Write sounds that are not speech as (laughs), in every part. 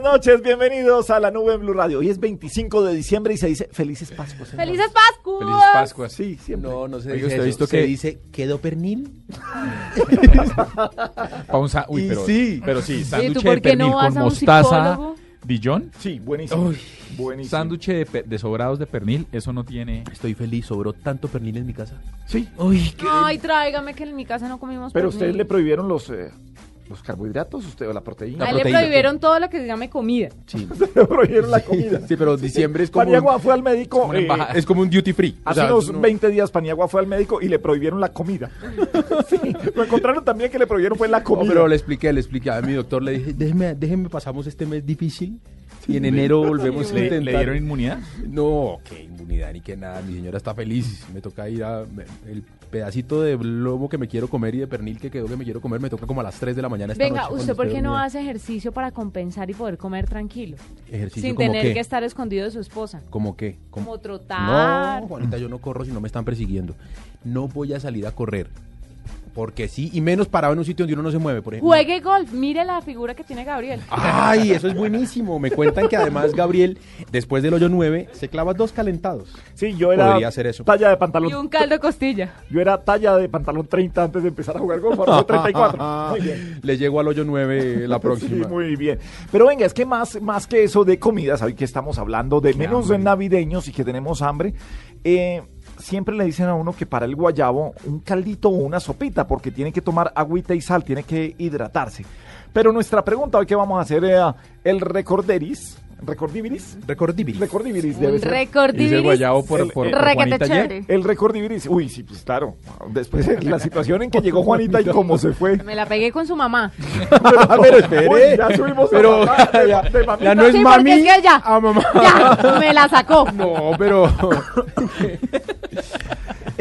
Buenas noches, bienvenidos a la nube en Blue Radio. Hoy es 25 de diciembre y se dice Felices Pascuas. señor. ¡Felices Pascuas! Felices Pascuas. Sí, siempre. No, no se Oiga, dice ¿usted ha eso. visto Se que- dice, ¿quedó pernil? (laughs) Pa' un sa- Uy, Y pero sí. pero sí, Oye, sándwich ¿tú de por qué no pernil vas con a un mostaza, psicólogo? Dijon, Sí, buenísimo. Uy. buenísimo. sándwich de, pe- de sobrados de pernil, eso no tiene... Estoy feliz, sobró tanto pernil en mi casa. Sí, Uy, qué Ay, tráigame que en mi casa no comimos pero pernil. ustedes le prohibieron los, eh, los carbohidratos, usted o la proteína. A él le proteína. prohibieron todo lo que se llame comida. Sí. (laughs) Le prohibieron la comida. Sí, pero diciembre es como, Paniagua un, fue al médico. eh, es como un duty free. O Hace sea, unos no- 20 días Paniagua fue al médico y le prohibieron la comida. (laughs) sí, lo encontraron también que le prohibieron fue la No, comida. pero le expliqué, le expliqué a mi doctor, le dije, déjeme, déjeme pasamos este mes difícil y en enero volvemos a ¿Le, intentar. le dieron inmunidad? No, qué inmunidad ni que nada. Mi señora está feliz. Me toca ir a. me- el pedacito de lomo que me quiero comer y de pernil que quedó que me quiero comer me toca como a las 3 de la mañana. Esta Venga, noche ¿usted por qué no hace ejercicio para compensar y poder comer tranquilo? Ejercicio Sin tener qué? que estar escondido de su esposa. ¿Cómo qué? Como trotar. No, Juanita, yo no corro si no me están persiguiendo. No voy a salir a correr. Porque sí, y menos parado en un sitio donde uno no se mueve, por ejemplo. Juegue golf. Mire la figura que tiene Gabriel. Ay, eso es buenísimo. Me cuentan que además Gabriel, después del hoyo 9, se clava dos calentados. Sí, yo era Podría hacer eso. talla de Y pantalón. un caldo de costilla. Yo era talla de pantalón 30 antes de empezar a jugar golf, ahora soy 34. (laughs) Muy bien. Le llego al hoyo 9 la (laughs) próxima. Sí, muy bien. Pero venga, es que más, más que eso de comidas, hoy que estamos hablando de menos de navideños y que tenemos hambre, eh, siempre le dicen a uno que para el guayabo un caldito o una sopita, porque tiene que tomar agüita y sal, tiene que hidratarse. Pero nuestra pregunta hoy que vamos a hacer es el recorderis, recordiviris, Recordibiris. recordiviris debe ser. récord Dice el guayabo por, El- por, el- por Juanita ayer. El uy, sí, pues claro. Después de la situación en que llegó Juanita y cómo se fue. Me la pegué con su mamá. (laughs) pero espere. Uy, ya subimos a pero mamá, de- ya, de (laughs) mamita. ya no es Sí, mami porque es que ya- a mamá. Ya, me la sacó. No, pero (laughs)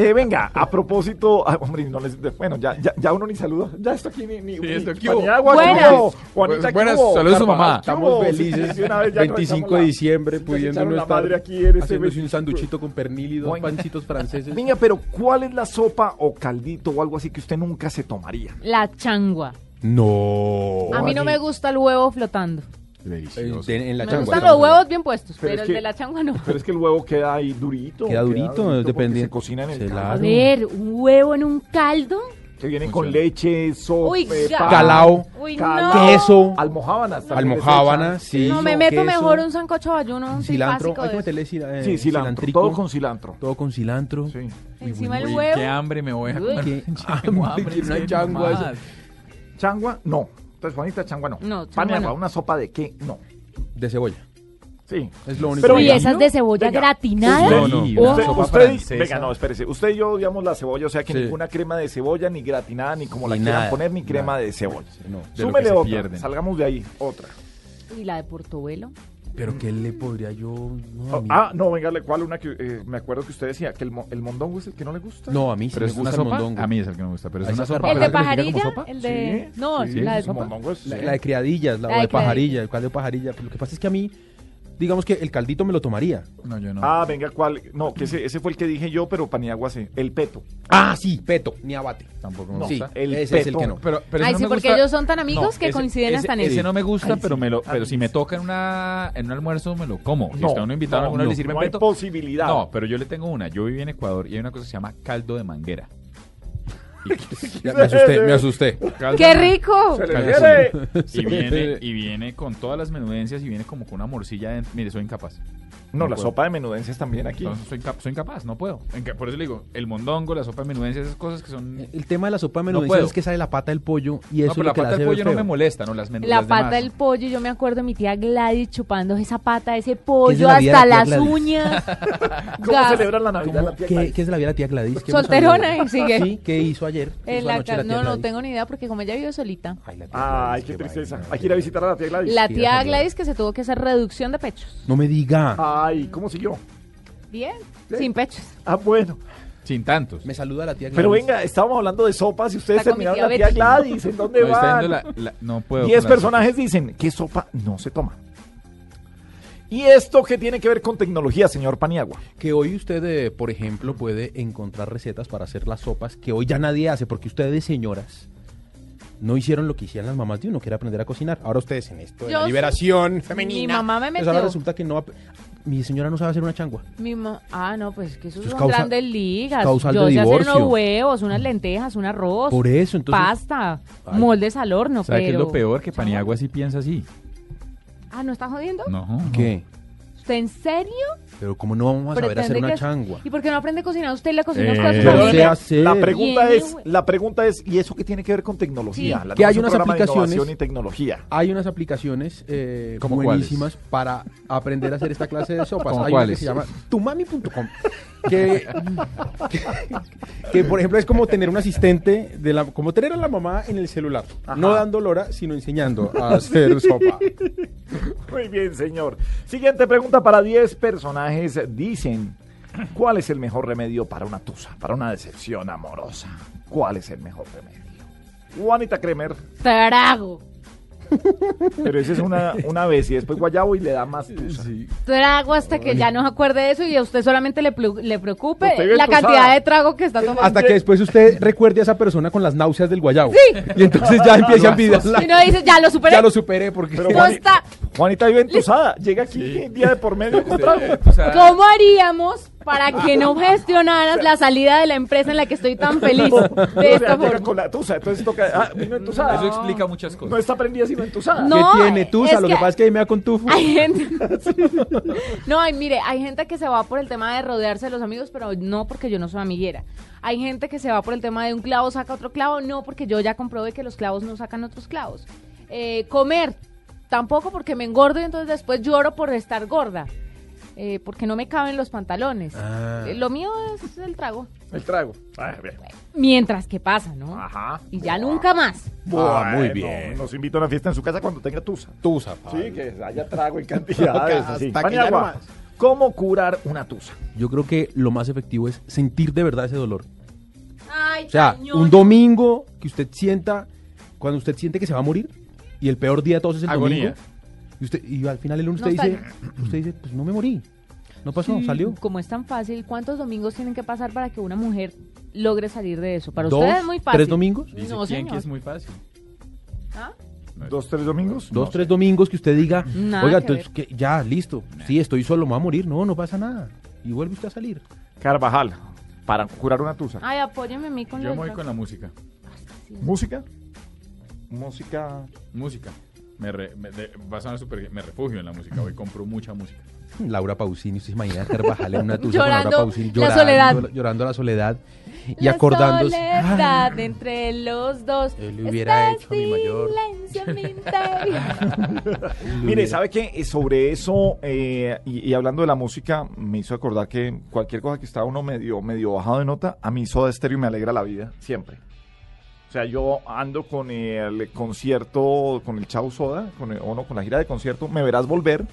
Eh, venga, a propósito, ah, hombre, no les, de- bueno, ya, ya, ya uno ni saluda, ya esto aquí ni, ni, Sí, ni- esto, ¿qué hubo? Paniagua, Buenas. saludos a su mamá. ¿qué estamos felices. Sí, de una vez ya 25 echamos de diciembre, pudiendo no estar madre aquí en este un sanduchito con pernil y dos Bueno. pancitos franceses. Venga, pero ¿cuál es la sopa o caldito o algo así que usted nunca se tomaría? La changua. No. A mí no me gusta el huevo flotando. En, en la Me changua. gustan los huevos bien puestos, Pero pero, el que- de la changua no. Pero es que el huevo queda ahí durito. Queda durito, porque dependiendo. Se cocina en el caldo, A ver, un huevo en un caldo. Que viene con leche, sopa, Uy, Calao. Uy, calao, no. Queso. almojábanas. también Almojábanas, sí. No, me meto queso, mejor un sancocho ayuno, un Cilantro. Hay de que meterle eh, Sí, cilantro, todo con cilantro. Todo con cilantro. Sí. Encima del Uy, huevo. qué hambre me voy a Uy. comer. Qué (laughs) hambre, una sí, changua. Changua, no. Entonces, Juanita, changua no. No. una sopa de qué, no. De cebolla. Sí. Es lo único. Pero venga, esas de cebolla venga, gratinada. No, no. Oh. Usted, sopa usted- francesa. venga, no, espérese. Usted y yo odiamos la cebolla, o sea que Sí. ninguna crema de cebolla, ni gratinada, ni como la quieran poner, ni crema nada. de cebolla. No. De Súmele otra, pierden. salgamos de ahí, otra. Y la de Portobelo. Pero ¿qué le podría yo...? No, a Oh, mí, ah, no, venga, ¿le- ¿cuál una que eh, me acuerdo que usted decía? Que el, mo- el mondongo es el que no le gusta. no, a mí sí Pero me es una gusta el sopa. mondongo. A mí es el que me gusta, pero es Ahí una está sopa. El de ¿Para que como pajarilla, sopa? el de... Sí, No, sí, la de el mondongo es- La, la de criadillas, la, La o de de pajarilla, el cual de pajarilla. Pero lo que pasa es que a mí digamos que el caldito me lo tomaría. No, yo no. Ah, venga, ¿cuál? No, que ese, ese fue el que dije yo, pero Paniagua sí. El peto. Ah, sí, peto, ni abate. Tampoco me No, gusta. el ese es el peto. que no. Pero, pero Ay, ese sí, no me porque gusta- ellos son tan amigos que ese- coinciden ese- hasta en Ese eso. no me gusta, Ay, pero sí. me lo, pero si me toca en una en un almuerzo me lo como. Si No, está uno invitado, no, alguno no, le sirve no hay peto. posibilidad. No, pero yo le tengo una. Yo viví en Ecuador y hay una cosa que se llama caldo de manguera. (laughs) Ya me asusté, me asusté. ¡Qué rico! Se le viene. Y viene, (laughs) y viene con todas las menudencias y viene como con una morcilla dentro. Mire, soy incapaz. No, la puedo. sopa de menudencias también aquí. No, soy, incap- soy incapaz, no puedo. Por eso le digo, el mondongo, la sopa de menudencias, esas cosas que son... El tema de la sopa de No menudencias es que sale la pata del pollo y No, eso pero es la lo que la pata del pollo no me molesta, ¿no? Las, men- La pata demás. del pollo, yo me acuerdo de mi tía Gladys chupando esa pata, ese pollo hasta la las uñas. (laughs) ¿Cómo celebran la Navidad la tía ¿Qué, Gladys? qué es de la vida de la tía Gladys? ¿Qué Solterona, sigue. Sí, ¿qué hizo ayer? ¿Qué En hizo la anoche ca- la tía no, no tengo ni idea porque como ella vive solita. Ay, la tía Ay, Gladys, qué tristeza. vaina. Hay que ir a visitar a la tía Gladys. La tía. Gladys que se tuvo que hacer reducción de pechos. No me diga. Ay, ¿cómo siguió? Bien, sin pechos. Ah, bueno. Sin tantos. Me saluda la tía Gladys. Pero venga, estábamos hablando de sopas y ustedes Está con mi terminaron la tía. Gladys. ¿En dónde No, está van? viendo la- la- no puedo. Diez con personajes dicen que sopa no se toma. ¿Y esto qué tiene que ver con tecnología, señor Paniagua? Que hoy usted, eh, por ejemplo, puede encontrar recetas para hacer las sopas que hoy ya nadie hace, porque ustedes, señoras, no hicieron lo que hicieron las mamás de uno, que era aprender a cocinar. Ahora ustedes en esto de Yo la liberación femenina. Mi mamá me pues ahora metió. resulta que no... ap- Mi señora no sabe hacer una changua. Mi ma- ah, no, pues que eso Eso es son causa- grandes ligas. causal Yo de sé hacer divorcio. unos huevos, unas lentejas, un arroz. Por eso, entonces... Pasta, Ay. moldes al horno, ¿Sabe qué es pero... lo peor? Que Paniagua sí piensa así. Ah, ¿no está jodiendo? No. ¿Qué? ¿Usted en serio? Pero ¿cómo no vamos a saber hacer una changua? ¿Y por qué no aprende a cocinar? Usted le cocina Eh, hacer. La pregunta Bien, es, güey. la pregunta es, ¿y eso qué tiene que ver con tecnología? Sí. La Que hay unas aplicaciones- innovación y tecnología. Hay unas aplicaciones eh, ¿Cómo buenísimas para aprender a hacer esta clase de sopas. ¿Cómo Hay cuáles? una que se llama tumami.com. Que, que, que, por ejemplo, es como tener un asistente, de la, como tener a la mamá en el celular. No dando lora, sino enseñando a hacer sopa. Muy bien, señor. Siguiente pregunta para 10 personajes. Dicen, ¿cuál es el mejor remedio para una tusa, para una decepción amorosa? ¿Cuál es el mejor remedio? Juanita Kremer, Trago. Pero esa es una, una vez y después guayabo y le da más tusa. Trago hasta que ya no se acuerde de eso y a usted solamente le, plu- le preocupe Usted vive la cantidad de trago que está tomando. Hasta que después usted recuerde a esa persona con las náuseas del guayabo. Y entonces ya empieza a envidiarla. Y uno dice, ya lo superé. Ya lo superé porque... Pero No Juani- está. Juanita vive entusada. Llega aquí día de por medio con trago. ¿Cómo haríamos para que no gestionaras la salida de la empresa en la que estoy tan feliz? De esta forma. con la tusa, entonces toca. Ah, vino entusada. Eso explica muchas cosas. No está prendida sino entusada. No. ¿Qué tiene tusa? es Lo que que- pasa es que ahí me da con tufo. Hay gente. (laughs) No, ay, mire, hay gente que se va por el tema de rodearse de los amigos, pero no porque yo no soy amiguera. Hay gente que se va por el tema de un clavo saca otro clavo, no porque yo ya comprobé que los clavos no sacan otros clavos. Eh, comer, tampoco porque me engordo y entonces después lloro por estar gorda. Eh, porque no me caben los pantalones. Ah. Eh, lo mío es el trago. El trago. Ah, bien. Mientras que pasa, ¿no? Ajá. Y ya nunca más. Ah, muy bien. Nos invita a una fiesta en su casa cuando tenga tusa. Tusa, Sí, que haya trago en cantidades. (laughs) Hasta así. que ya Paniagua, no más. ¿Cómo curar una tusa? Yo creo que lo más efectivo es sentir de verdad ese dolor. Ay, O sea, cañón. un domingo que usted sienta, cuando usted siente que se va a morir, y el peor día de todos es el Agonía. domingo, y, usted, y al final el lunes usted dice, usted dice, pues no me morí, no pasó, Sí, salió. Como es tan fácil, ¿cuántos domingos tienen que pasar para que una mujer logre salir de eso? Para ustedes es muy fácil. ¿Tres domingos? Dice No, quién señor. que es muy fácil. ¿Ah? ¿Dos, tres domingos? Dos, No tres domingos que usted diga, Nada oiga, que entonces que ya, listo, sí, estoy solo, me voy a morir, no, no pasa nada. Y vuelve usted a salir. Carvajal, para curar una tusa. Ay, apóyeme a mí con Yo me voy con la música. ¿Música? Música. Música. Me, re- me- de- va a sonar súper bien. Me refugio en la música. Hoy compro mucha música. (laughs) Laura Pausini, usted se imagina Carvajal en una tusa Llorando con Laura Pausini, la soledad. llorando la soledad y La acordándose. soledad Ah, entre los dos. Él hubiera Este hecho mi mayor. mi. (laughs) Mire, ¿sabe qué? Eh, Sobre eso, eh, y, y hablando de la música, me hizo acordar que cualquier cosa que está uno medio, medio bajado de nota, a mí Soda Stereo me alegra la vida, siempre. O sea, yo ando con el concierto, con el Chau Soda, con el- o no, con la gira de concierto, me verás volver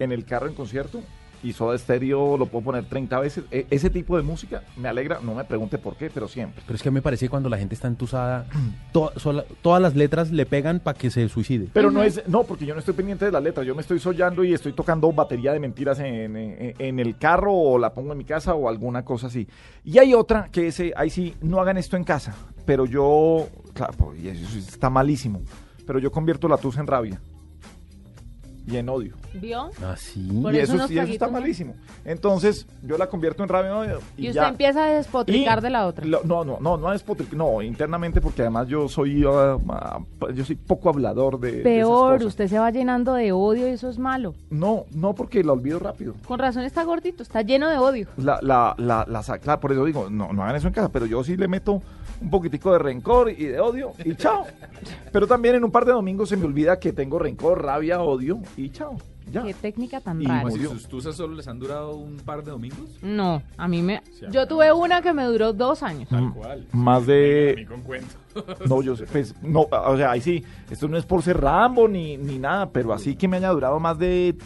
en el carro en concierto y Soda Stereo lo puedo poner 30 veces. E- ese tipo de música me alegra, no me pregunte por qué, pero siempre. Pero es que me parece que cuando la gente está entusada, (clears throat) to- sola- todas las letras le pegan para que se suicide. Pero no es, no, porque yo no estoy pendiente de las letras, yo me estoy sollando y estoy tocando batería de mentiras en, en- en el carro o la pongo en mi casa o alguna cosa así. Y hay otra que ese, ahí sí, no hagan esto en casa, pero yo, claro, pues, y eso está malísimo, pero yo convierto la tusa en rabia y en odio. ¿Vio? Así. Por y eso y está malísimo. Entonces, yo la convierto en rabia y odio. Y, Y, usted ya. empieza a despotricar Y de la otra. lo- no, no, no, no es potric- no, internamente porque además yo soy, ah, ah, yo soy poco hablador de, de esas Peor, cosas. usted se va llenando de odio y eso es malo. No, no porque la olvido rápido. Con razón está gordito, está lleno de odio. La, la, la, la, claro, por eso digo, no, no hagan eso en casa, pero yo sí le meto un poquitico de rencor y de odio y chao. (laughs) Pero también en un par de domingos se me olvida que tengo rencor, rabia, odio y chao. Ya. Qué técnica tan Y rara. Si murió. sus tusas solo les han durado un par de domingos. No, a mí me... Sí, Yo tuve una que me duró dos años. Mm, cual. Más Ni de... con cuento. No, yo sé, pues, no, o sea, ahí sí, esto no es por ser Rambo ni, ni nada, pero así que me haya durado más de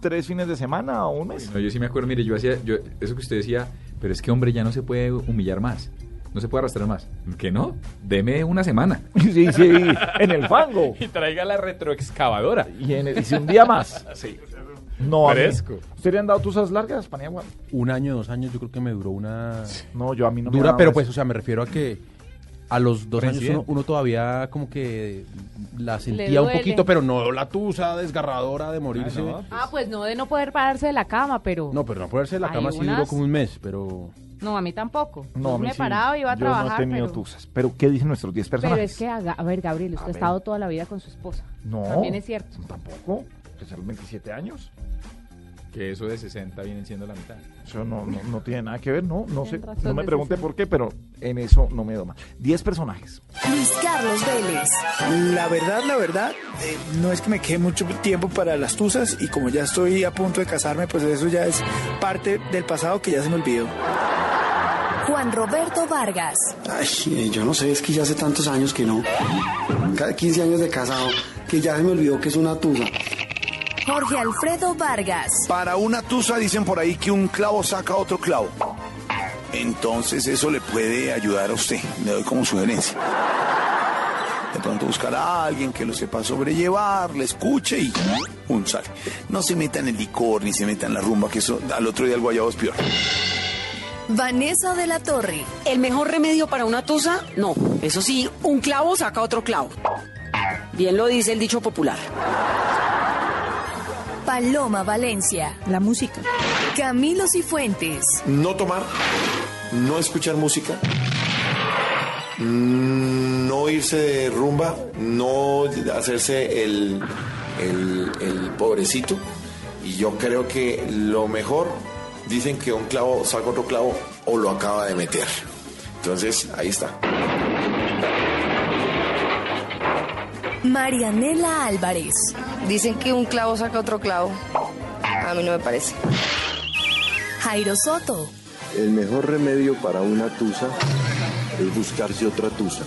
tres fines de semana o un mes. No, yo sí me acuerdo, mire, yo hacía, yo, eso que usted decía, pero es que hombre ya no se puede humillar más, no se puede arrastrar más. ¿Que no? Deme una semana. (laughs) Sí, sí, en el fango. Y traiga la retroexcavadora. Y, en el- y si un día más. Sí. No, a mí- Fresco. ¿Usted le han dado tusas largas, Paniagua? Un año, dos años, yo creo que me duró una... No, yo a mí no Dura, pero eso. pues, o sea, me refiero a que a los dos años uno, uno todavía como que la sentía un poquito, pero no la tusa desgarradora de morirse. Ah, no. no. Ah, pues no de no poder pararse de la cama, pero... pero no poderse de la Hay cama sí duró unas- como un mes, pero... No, a mí tampoco. No, a mí me sí. paraba, iba a Yo trabajar, no he tenido pero... tusas. Pero ¿qué dicen nuestros 10 Pero personajes? es que, haga- a ver, Gabriel, usted A ha ver. estado toda la vida con su esposa. No. También es cierto. Tampoco. Que son los 27 años. Que eso de 60 vienen siendo la mitad. Eso no, no, no tiene nada que ver, no, no sé. No me pregunte 60. por qué, pero en eso no me doma. 10 personajes. Luis Carlos Vélez. La verdad, la verdad, eh, no es que me quede mucho tiempo para las tusas y como ya estoy a punto de casarme, pues eso ya es parte del pasado que ya se me olvidó. Juan Roberto Vargas. Ay, eh, yo no sé, es que ya hace tantos años que no. Cada 15 años de casado, que ya se me olvidó que es una tusa. Jorge Alfredo Vargas. Para una tusa dicen por ahí que un clavo saca otro clavo. Entonces eso le puede ayudar a usted. Le doy como sugerencia. De pronto buscar a alguien que lo sepa sobrellevar, le escuche y un sale. No se meta en el licor ni se meta en la rumba, que eso al otro día el guayabo es peor. Vanessa de la Torre. ¿El mejor remedio para una tusa? No. Eso sí, un clavo saca otro clavo. Bien lo dice el dicho popular. Paloma Valencia. La música. Camilo Cifuentes. No tomar, no escuchar música, mm, no irse de rumba, no hacerse el, el, el pobrecito. Y yo creo que lo mejor, dicen que un clavo saca otro clavo o lo acaba de meter. Entonces, ahí está. Marianela Álvarez. Dicen que un clavo saca otro clavo. A mí no me parece. Jairo Soto. El mejor remedio para una tusa es buscarse otra tusa.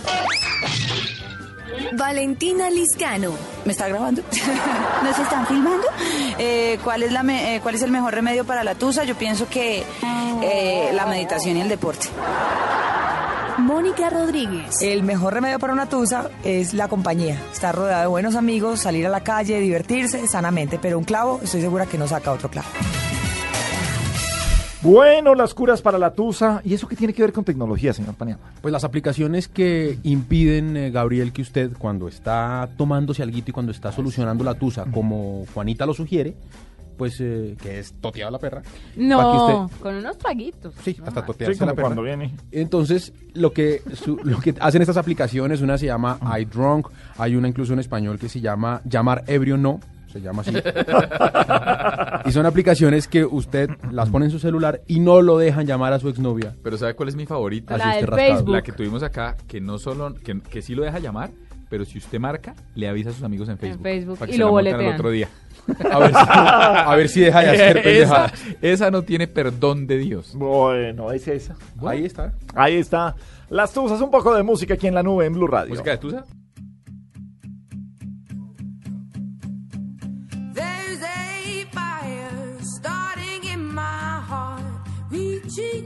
Valentina Liscano. ¿Me está grabando? (laughs) ¿Nos están filmando? Eh, ¿cuál, es la me- eh, ¿Cuál es el mejor remedio para la tusa? Yo pienso que eh, la meditación y el deporte. Mónica Rodríguez. El mejor remedio para una tusa es la compañía. Estar rodeado de buenos amigos, salir a la calle, divertirse sanamente. Pero un clavo, estoy segura que no saca otro clavo. Bueno, las curas para la tusa. ¿Y eso qué tiene que ver con tecnología, señor Paniagua? Pues las aplicaciones que impiden, eh, Gabriel, que usted cuando está tomándose algo y cuando está solucionando la tusa, como Juanita lo sugiere, pues eh, que es toteada la perra. No, usted- con unos traguitos. Sí, hasta totearse Sí, como la perra. cuando viene. Entonces, lo que, su- lo que hacen estas aplicaciones, una se llama iDrunk, hay una incluso en español que se llama Llamar Ebrio No, se llama así. y son aplicaciones que usted las pone en su celular y no lo dejan llamar a su exnovia. Pero ¿sabe cuál es mi favorita? La del. Facebook. La que tuvimos acá, que no solo, que, que sí lo deja llamar, pero si usted marca, le avisa a sus amigos en Facebook. Facebook, para que y se lo boletean. al otro día. (laughs) A ver si- a ver si deja de hacer esa, pendejadas. esa no tiene perdón de Dios. Bueno, es esa. Ahí está. Ahí está. Las tusas, un poco de música aquí en la nube en Blue Radio. ¿Música de Tusa?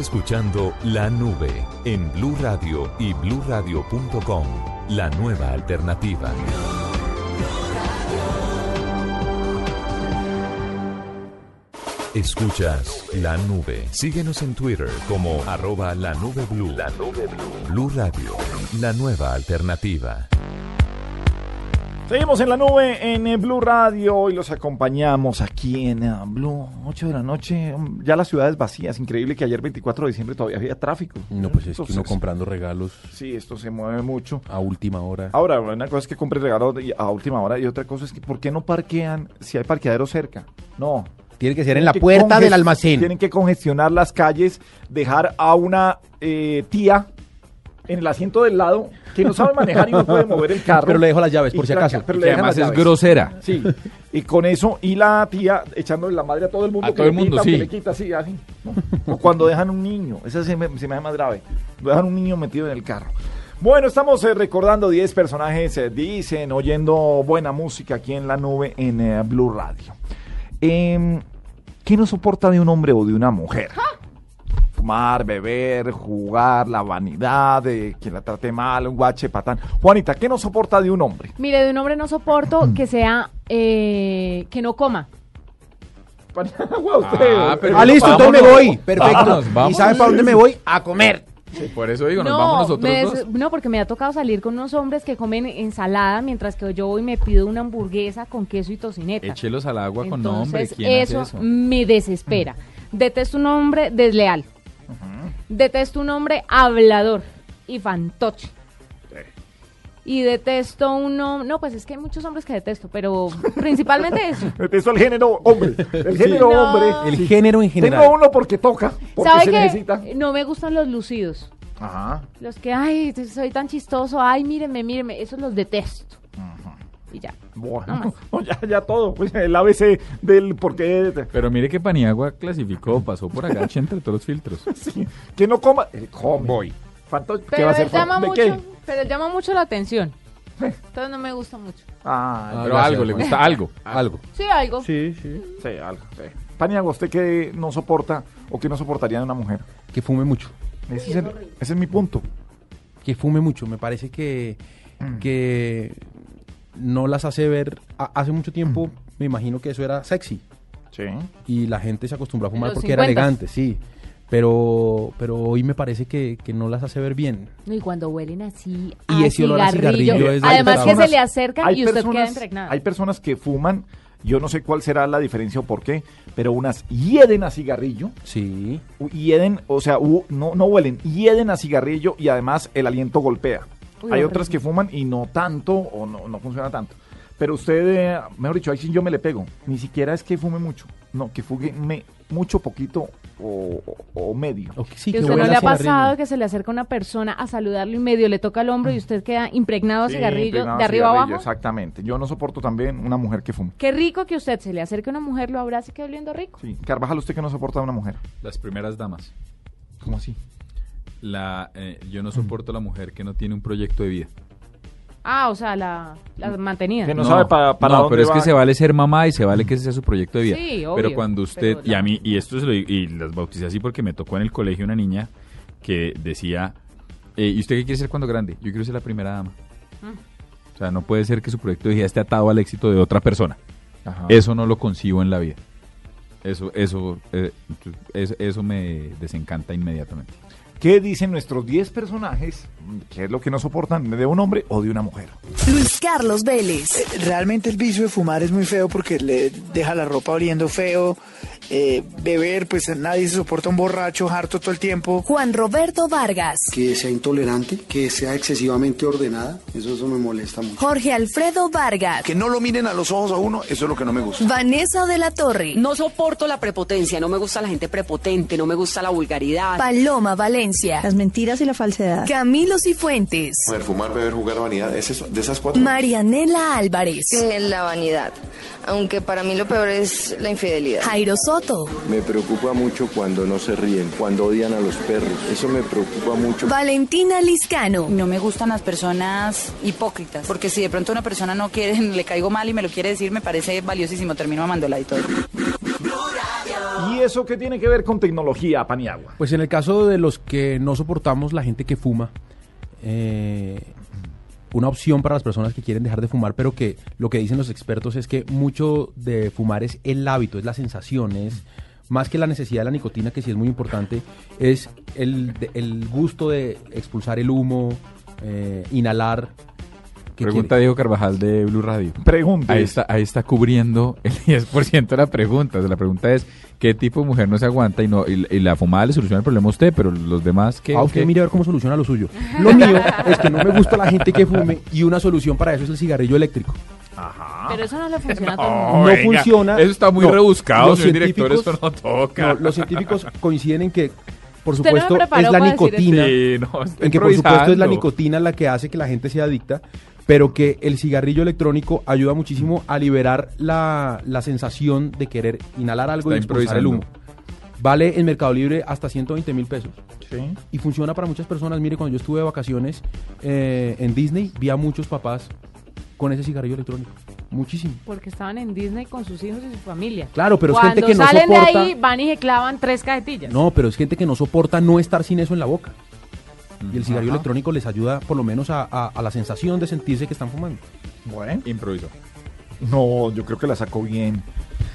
escuchando La Nube en Blue Radio y bluradio.com. La nueva alternativa. Escuchas La Nube. Síguenos en Twitter como arroba la nube blue. La nube blue. Blue Radio, la nueva alternativa. Seguimos en la nube en eh, Blue Radio y los acompañamos aquí en eh, Blue, 8 de la noche. Mm, Ya la ciudad es vacía, es increíble que ayer 24 de diciembre todavía había tráfico. No, pues es que uno comprando regalos Sí, esto se mueve mucho. a última hora. Ahora, una cosa es que compre regalos a última hora y otra cosa es que ¿por qué no parquean si hay parqueadero cerca? No. Tiene que ser en la puerta del almacén. Tienen que congestionar las calles, dejar a una eh, tía en el asiento del lado que no sabe manejar y no puede mover el carro. (laughs) Pero le dejo las llaves, por si tranca- acaso. pero Y le que dejan además las es grosera. Sí. Y con eso, y la tía echándole la madre a todo el mundo. A que todo le el mundo, quita sí. Que le quita, así, así. ¿no? O cuando dejan un niño. Esa se me, se me hace más grave. Dejan un niño metido en el carro. Bueno, estamos eh, recordando 10 personajes, eh, dicen, oyendo buena música aquí en la nube en eh, Blue Radio. Em, ¿Qué no soporta de un hombre o de una mujer? Fumar, beber, jugar, la vanidad, de que la trate mal, un guache, patán. Juanita, ¿qué no soporta de un hombre? Mire, de un hombre no soporto (clears throat) que sea, eh, que no coma. (laughs) Ah, pero Ah, listo, entonces me voy. Perfecto. Vámonos, vámonos. ¿Y sabe para dónde me voy? A comer. Por eso digo, nos vamos nosotros me dos. des- no, porque me ha tocado salir con unos hombres que comen ensalada mientras que yo voy y me pido una hamburguesa con queso y tocineta. Échelos al agua con nombre. ¿Quién eso, hace eso? me desespera. Detesto un hombre desleal. Detesto un hombre hablador y fantoche. Y detesto un hombre... No, pues es que hay muchos hombres que detesto, pero principalmente eso. (laughs) Detesto el género hombre. El Sí. género No. hombre. El género en general. Tengo uno porque toca, porque ¿Sabe se qué? necesita. No me gustan los lucidos. Ajá. Los que, ay, soy tan chistoso, ay, mírenme, mírenme, esos los detesto. Y ya. Bueno, (laughs) ya, ya todo. Pues el ABC del por qué. Pero mire que Paniagua clasificó, pasó por agache entre todos los filtros. (laughs) Sí, que no coma. Él come. Voy. ¿Qué Pero va a hacer? él llama ¿De mucho, qué? pero él llama mucho la atención. Entonces no me gusta mucho. Ah, Pero algo, le gusta algo, algo. Sí, algo. Sí, sí. Sí, algo. Sí. Paniagua, ¿usted qué no soporta o qué no soportaría de una mujer? Que fume mucho. Ese es, el- ese es mi punto. Que fume mucho. Me parece que, que no las hace ver. hace mucho tiempo me imagino que eso era sexy. Sí. Y la gente se acostumbró a fumar porque era 50s. elegante, sí. Pero, pero hoy me parece que, que no las hace ver bien. No, y cuando huelen así Y a ese olor a cigarrillo, es además que se le acercan hay y usted personas- queda impregnado. Hay personas que fuman, yo no sé cuál será la diferencia o por qué, pero unas hieden a cigarrillo. Sí. Hieden, o sea, no, no huelen, hieden a cigarrillo y además el aliento golpea. Uy, hay otras que fuman y no tanto o no, no funciona tanto. Pero usted, eh, mejor dicho, ahí sí yo me le pego. Ni siquiera es que fume mucho. No, que fume mucho, poquito o, o- o medio. sí, que usted no le ha pasado que se le acerca una persona a saludarlo y medio le toca el hombro y usted queda impregnado a Sí, cigarrillo impregnado de arriba cigarrillo, abajo. Exactamente. Yo no soporto también una mujer que fume. Qué rico que usted se le acerque a una mujer, lo abrace y quede oliendo rico. Sí. Carvajal, ¿usted que no soporta a una mujer? Las primeras damas. ¿Cómo así? La, eh, yo no soporto a la mujer que no tiene un proyecto de vida. Ah, o sea, la, la mantenida. Que no sabe pa- para no, dónde pero es que se vale ser mamá y se vale que ese sea su proyecto de vida. Sí, obvio, pero cuando usted, pero y a mí, y esto se lo digo- y las bauticé así porque me tocó en el colegio una niña que decía, eh, ¿y usted qué quiere ser cuando grande? Yo quiero ser la primera dama. Mm. O sea, no puede ser que su proyecto de vida esté atado al éxito de otra persona. Ajá. Eso no lo concibo en la vida. Eso, eso, eh, eso, eso me desencanta inmediatamente. ¿Qué dicen nuestros 10 personajes? ¿Qué es lo que no soportan de un hombre o de una mujer? Luis Carlos Vélez. Eh, Realmente el vicio de fumar es muy feo porque le deja la ropa oliendo feo. Eh, beber, pues nadie se soporta un borracho harto todo el tiempo. Juan Roberto Vargas. Que sea intolerante, que sea excesivamente ordenada, eso, eso me molesta mucho. Jorge Alfredo Vargas. Que no lo miren a los ojos a uno, eso es lo que no me gusta. Vanessa de la Torre. No soporto la prepotencia, no me gusta la gente prepotente, no me gusta la vulgaridad. Paloma Valencia. Las mentiras y la falsedad. Camilo Cifuentes. Ver, fumar, beber, jugar, vanidad, ¿es eso? de esas cuatro. Marianela Álvarez. La vanidad. Aunque para mí lo peor es la infidelidad. Jairo Soto. Me preocupa mucho cuando no se ríen, cuando odian a los perros. Eso me preocupa mucho. Valentina Liscano. No me gustan las personas hipócritas, porque si de pronto una persona no quiere, (laughs) le caigo mal y me lo quiere decir, me parece valiosísimo, termino amándola y todo. ¿Y eso qué tiene que ver con tecnología, Paniagua? Pues en el caso de los que no soportamos la gente que fuma, eh, una opción para las personas que quieren dejar de fumar, pero que lo que dicen los expertos es que mucho de fumar es el hábito, es la sensación, es más que la necesidad de la nicotina, que sí es muy importante, es el, el gusto de expulsar el humo, eh, inhalar. Pregunta quiere- Diego Carvajal de Blue Radio. Pregunta. Ahí está, ahí está cubriendo el (laughs) 10% de la pregunta. O sea, la pregunta es, ¿qué tipo de mujer no se aguanta? Y, no, y, y la fumada le soluciona el problema a usted, pero los demás, ¿qué? Ah, usted mire a ver cómo soluciona lo suyo. Lo mío es que no me gusta la gente que fume y una solución para eso es el cigarrillo eléctrico. Pero eso no le funciona a todo el No, mundo. no venga, funciona. eso está muy No, rebuscado, los señor director, científicos- eso no toca. no, los científicos coinciden en que, por no supuesto, es la nicotina. Sí, no, en que, por supuesto, es la nicotina la que hace que la gente sea adicta, pero que el cigarrillo electrónico ayuda muchísimo a liberar la, la sensación de querer inhalar algo Está y expulsar el humo. Vale en Mercado Libre hasta 120 mil pesos. Sí. Y funciona para muchas personas. Mire, cuando yo estuve de vacaciones eh, en Disney, vi a muchos papás con ese cigarrillo electrónico. Muchísimo. Porque estaban en Disney con sus hijos y su familia. Claro, pero es Cuando gente que no salen soporta- de ahí, van y se clavan tres cajetillas. No, pero es gente que no soporta no estar sin eso en la boca. Y el cigarrillo Ajá. electrónico les ayuda por lo menos a, a- a la sensación de sentirse que están fumando. Bueno. Improviso. No, yo creo que la sacó bien.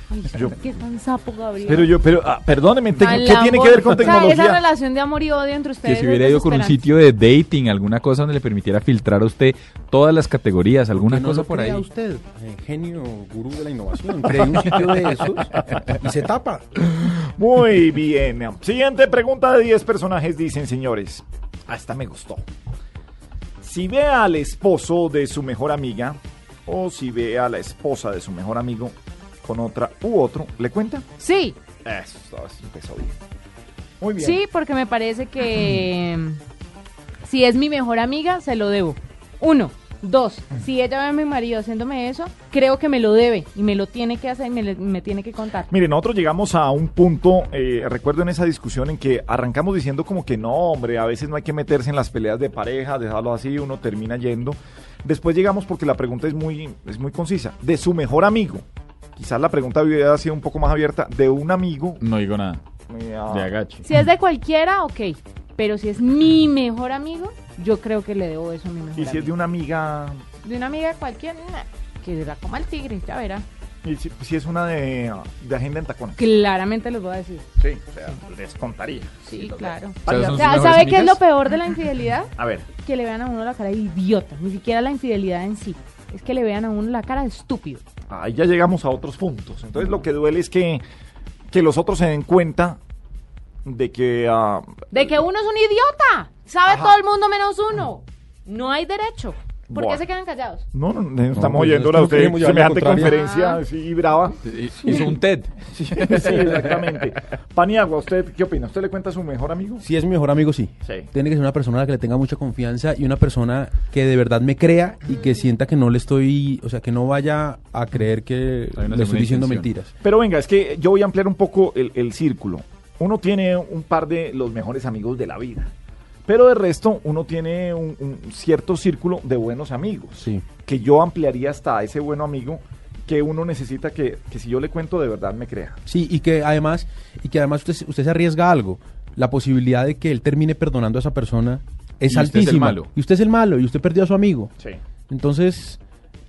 Ay, Yo- qué tan sapo, Gabriel. Pero yo, pero, ah, perdóneme, ¿qué tiene que ver con O sea, tecnología? esa relación de amor y odio entre Que ustedes. si hubiera ido con un sitio de dating, alguna cosa donde le permitiera filtrar a usted todas las categorías, alguna Que no cosa por ahí. crea usted, eh, genio, gurú de la innovación. Cree un sitio de esos y se tapa. Muy bien. Siguiente pregunta de 10 personajes dicen, señores. Esta me gustó. Si ve al esposo de su mejor amiga o si ve a la esposa de su mejor amigo con otra u otro, ¿le cuenta? Sí, Eso, eso empezó bien. Muy bien. sí, porque me parece que mm, si es mi mejor amiga, se lo debo. Uno. Dos, si ella ve a mi marido haciéndome eso, creo que me lo debe y me lo tiene que hacer y me, le- me tiene que contar. Mire, nosotros llegamos a un punto, eh, recuerdo en esa discusión en que arrancamos diciendo como que no, hombre, a veces no hay que meterse en las peleas de pareja, dejarlo así, uno termina yendo. Después llegamos porque la pregunta es muy, es muy concisa. De su mejor amigo. Quizás la pregunta hubiera sido un poco más abierta. De un amigo. No digo nada. Mira. De agache. Si es de cualquiera, ok. Pero si es mi mejor amigo, yo creo que le debo eso a mi mejor Y si es amigo. de una amiga. De una amiga cualquiera, que la coma el tigre, ya verá. Y si, si es una de, de agenda en tacones. Claramente les voy a decir. Sí, o sea, les contaría. Sí, claro. O sea, ¿son O sea, ¿Sabe qué es lo peor de la infidelidad? (laughs) A ver. Que le vean a uno la cara de idiota. Ni siquiera la infidelidad en sí. Es que le vean a uno la cara de estúpido. Ahí ya llegamos a otros puntos. Entonces lo que duele es que, que los otros se den cuenta de que... ah, De que uno es un idiota. Sabe todo el mundo menos uno. No hay derecho. ¿Por qué se quedan callados? no, no, no, estamos pues, no usted queremos llevar la semejante contraria. conferencia Ah. así brava. Hizo un TED. Sí, (laughs) sí, exactamente. Paniagua, ¿usted qué opina? ¿Usted le cuenta a su mejor amigo? Si es mi mejor amigo, sí. Sí. Tiene que ser una persona a la que le tenga mucha confianza y una persona que de verdad me crea y que sienta que no le estoy, o sea, que no vaya a creer que le estoy diciendo intención. mentiras. Pero venga, es que yo voy a ampliar un poco el, el círculo. Uno tiene un par de los mejores amigos de la vida. Pero de resto, uno tiene un, un cierto círculo de buenos amigos. Sí. Que yo ampliaría hasta ese bueno amigo que uno necesita que, que si yo le cuento de verdad me crea. Sí, y que además, y que además usted, usted se arriesga a algo. La posibilidad de que él termine perdonando a esa persona es Y usted es el altísima. malo. Y usted es el malo, y usted perdió a su amigo. Sí. Entonces,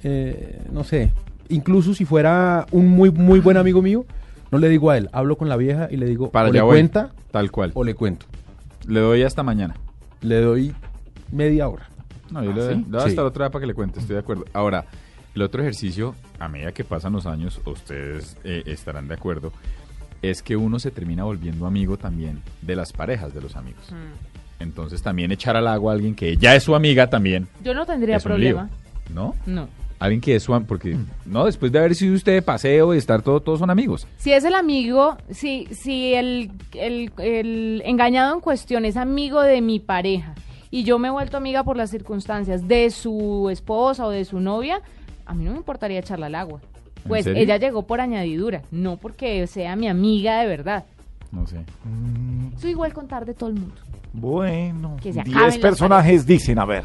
eh, no sé, incluso si fuera un muy, muy buen amigo mío, no le digo a él, hablo con la vieja y le digo, Para o allá le voy. cuenta Tal cual. o le cuento. Le doy hasta mañana. Le doy media hora. No, yo ¿Ah, le doy, sí? le doy Sí. hasta la otra vez para que le cuente, estoy de acuerdo. Ahora, el otro ejercicio, a medida que pasan los años, ustedes eh, estarán de acuerdo, es que uno se termina volviendo amigo también de las parejas de los amigos. Entonces también echar al agua a alguien que ya es su amiga también. Yo no tendría problema. ¿No? No. Alguien que es su porque no, después de haber sido usted de paseo y estar todo, todos son amigos. Si es el amigo, si, si el, el, el engañado en cuestión es amigo de mi pareja y yo me he vuelto amiga por las circunstancias de su esposa o de su novia, a mí no me importaría echarla al agua. ¿En Pues ella llegó por añadidura, no porque sea mi amiga de verdad. No sé. Soy igual contar de todo el mundo. Bueno, Que se acaben 10 las personajes dicen, a ver.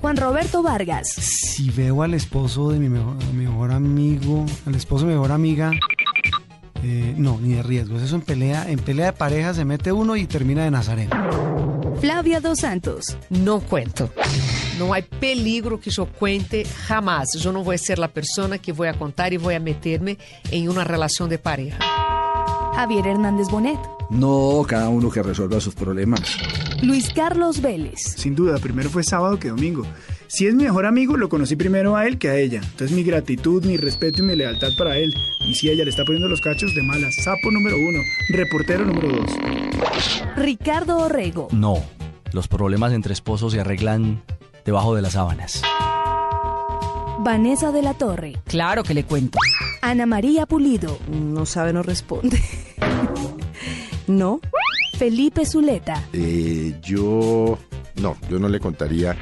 Juan Roberto Vargas, Si veo al esposo de mi mejor, mi mejor amigo, al esposo de mi mejor amiga, eh, no, ni de riesgos. Eso en pelea, en pelea de pareja se mete uno y termina de nazareno. Flavia Dos Santos, Não cuento. Não há peligro que eu cuente jamais. Eu não vou ser a pessoa que vou a contar e vou a meter-me em uma relação de pareja. Javier Hernández Bonet, No, cada uno que resuelva sus problemas. Luis Carlos Vélez, Sin duda, primero fue sábado que domingo. Si es mi mejor amigo, lo conocí primero a él que a ella. Entonces mi gratitud, mi respeto y mi lealtad para él. Y si ella le está poniendo los cachos de malas, sapo número uno, reportero número dos. Ricardo Orrego, No, los problemas entre esposos se arreglan debajo de las sábanas. Vanessa de la Torre, Claro que le cuento. Ana María Pulido, No sabe, no responde. (laughs) ¿No? Felipe Zuleta, Eh, yo no, yo no le contaría.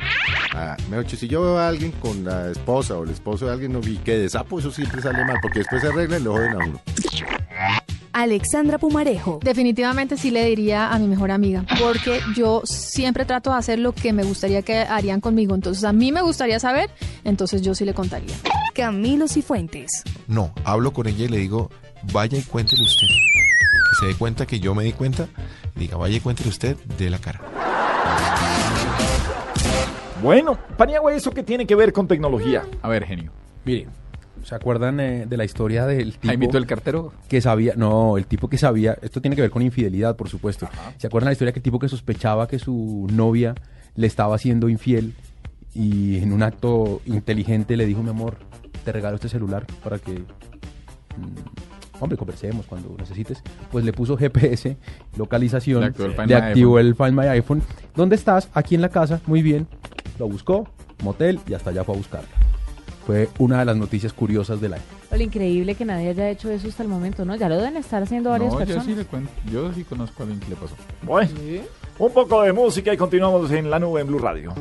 A, mejor dicho, si yo veo a alguien con la esposa o el esposo de alguien, no vi que de sapo, eso siempre sale mal, porque después se arregla y lo joden a uno. Alexandra Pumarejo. Definitivamente sí le diría a mi mejor amiga, porque yo siempre trato de hacer lo que me gustaría que harían conmigo. Entonces a mí me gustaría saber, entonces yo sí le contaría. Camilo Cifuentes. No, hablo con ella y le digo, vaya y cuéntele usted. Que se dé cuenta que yo me di cuenta. y Diga, vaya y cuéntele usted de la cara. Bueno, Paniagua, ¿eso qué tiene que ver con tecnología? A ver, genio. Mire, ¿se acuerdan eh, de la historia del tipo Jaimito el cartero? que sabía, no, el tipo que sabía, esto tiene que ver con infidelidad, por supuesto. ¿Se acuerdan la historia que el tipo que sospechaba que su novia le estaba siendo infiel y en un acto inteligente le dijo, mi amor, te regalo este celular para que, mm, hombre, conversemos cuando necesites? Pues le puso GPS, localización, Le activó el Find le My activó iPhone. el Find My iPhone. ¿Dónde estás? Aquí en la casa, muy bien. Lo buscó, motel y hasta allá fue a buscarla. Fue una de las noticias curiosas del año. Lo increíble que nadie haya hecho eso hasta el momento, ¿no? Ya lo deben estar haciendo varias No, yo personas. sí le cuento. Yo sí conozco a alguien que le pasó. Bueno, un poco de música y continuamos en la nube en Blue Radio.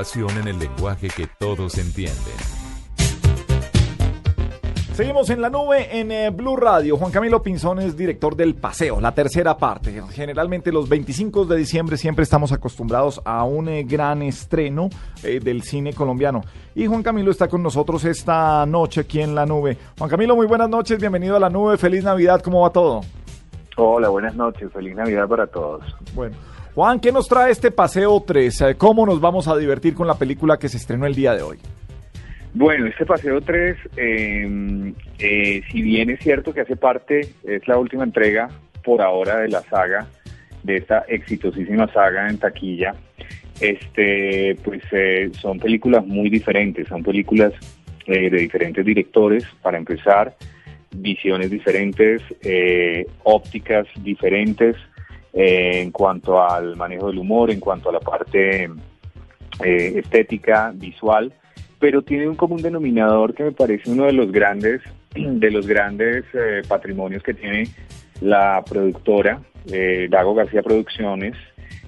En el lenguaje que todos entienden. Seguimos en la nube en eh, Blue Radio. Juan Camilo Pinzón es director del Paseo, la tercera parte. Generalmente los 25 de diciembre siempre estamos acostumbrados a un eh, gran estreno eh, del cine colombiano. Y Juan Camilo está con nosotros esta noche aquí en la nube. Juan Camilo, muy buenas noches, bienvenido a la nube, feliz Navidad, ¿cómo va todo? Hola, buenas noches, feliz Navidad para todos. Bueno, Juan, ¿qué nos trae este Paseo 3? Eh, ¿Cómo nos vamos a divertir con la película que se estrenó el día de hoy? Bueno, este Paseo 3, eh, eh, si bien es cierto que hace parte, es la última entrega por ahora de la saga, de esta exitosísima saga en taquilla, este, pues eh, son películas muy diferentes, son películas eh, de diferentes directores, para empezar, visiones diferentes, eh, ópticas diferentes eh, en cuanto al manejo del humor, en cuanto a la parte eh, estética, visual, pero tiene un común denominador que me parece uno de los grandes, (clears throat) de los grandes eh, patrimonios que tiene la productora, eh, Dago García Producciones,